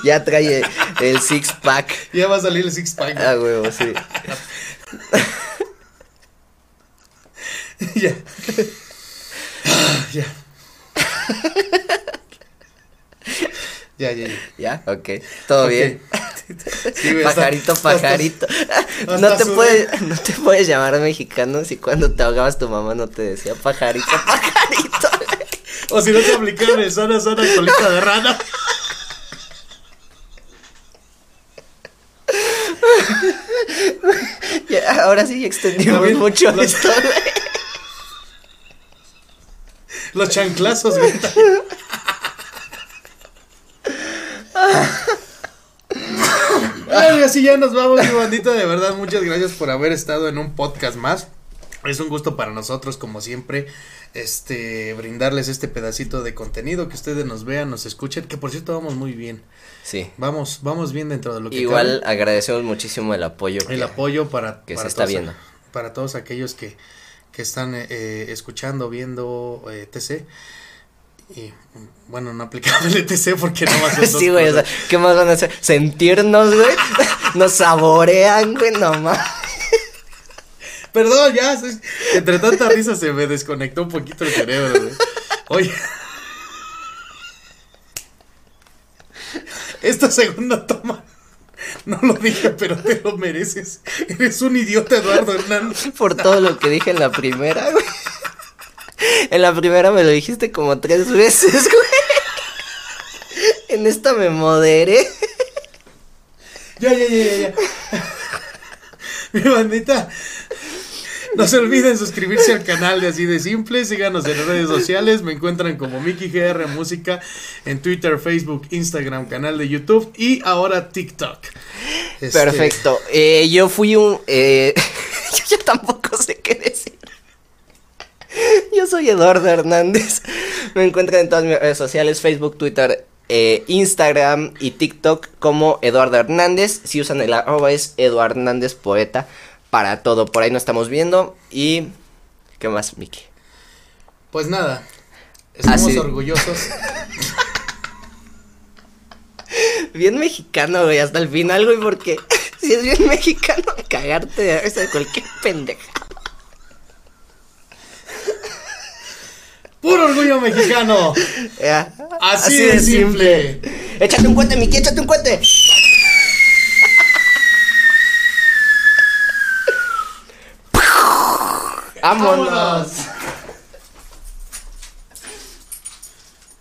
Ya trae el six pack. ya va a salir el six pack. Ah, huevo, sí. *laughs* ya. Ah, ya. *laughs* ya, ya, ya. ¿Ya? Ok. Todo bien. *laughs* Sí, güey, hasta- pajarito, hasta- *laughs* pajarito. hasta no te puedes, no te puedes llamar mexicano si cuando te ahogabas tu mamá no te decía pajarito, pajarito. O si no te aplicaron el sana, sana colita de rana. Ya, ahora sí extendimos mucho los- esto, güey. Los chanclazos, güey. *laughs* Así ya nos vamos, mi bandita. De verdad, muchas gracias por haber estado en un podcast más. Es un gusto para nosotros, como siempre, este, brindarles este pedacito de contenido, que ustedes nos vean, nos escuchen, que por cierto vamos muy bien. Sí. Vamos, vamos bien dentro de lo que Igual agradecemos muchísimo el apoyo. el que- apoyo para, que para se está viendo. para todos aquellos que, que están eh, eh, escuchando, viendo eh, TC. Y bueno, no aplicable el TC porque no va a ser Sí, güey, o sea. ¿qué más van a hacer? Sentirnos, güey. *laughs* Nos saborean, güey, nomás. *laughs* Perdón, ya, entre tanta risa se me desconectó un poquito el cerebro, güey. Oye. *laughs* Esta segunda toma, *laughs* no lo dije, pero te lo mereces. Eres un idiota, Eduardo Hernández. Por todo lo que dije en la primera, güey. En la primera me lo dijiste como tres veces, *laughs* güey. En esta me moderé. Ya, ya, ya, ya, ya. Mi bandita. No se olviden suscribirse al canal de Así de Simple. Síganos en redes sociales. Me encuentran como Mickey GR Música en Twitter, Facebook, Instagram, canal de YouTube y ahora TikTok. Este, Perfecto. Eh, yo fui un. Eh, *laughs* yo tampoco sé qué decir. Yo soy Eduardo Hernández. Me encuentran en todas mis redes sociales: Facebook, Twitter, eh, Instagram y TikTok como Eduardo Hernández. Si usan el arroba es Eduardo Hernández Poeta para todo. Por ahí nos estamos viendo. Y. ¿Qué más, Miki? Pues nada. Estamos Así- orgullosos. *laughs* Bien mexicano, güey, hasta el final, güey, porque *laughs* si es bien mexicano, cagarte de risa de cualquier pendeja. ¡Puro orgullo mexicano! *laughs* Ya, Así de simple. Échate un cuente, Miki, échate un cuente. Vámonos. ¡Vámonos!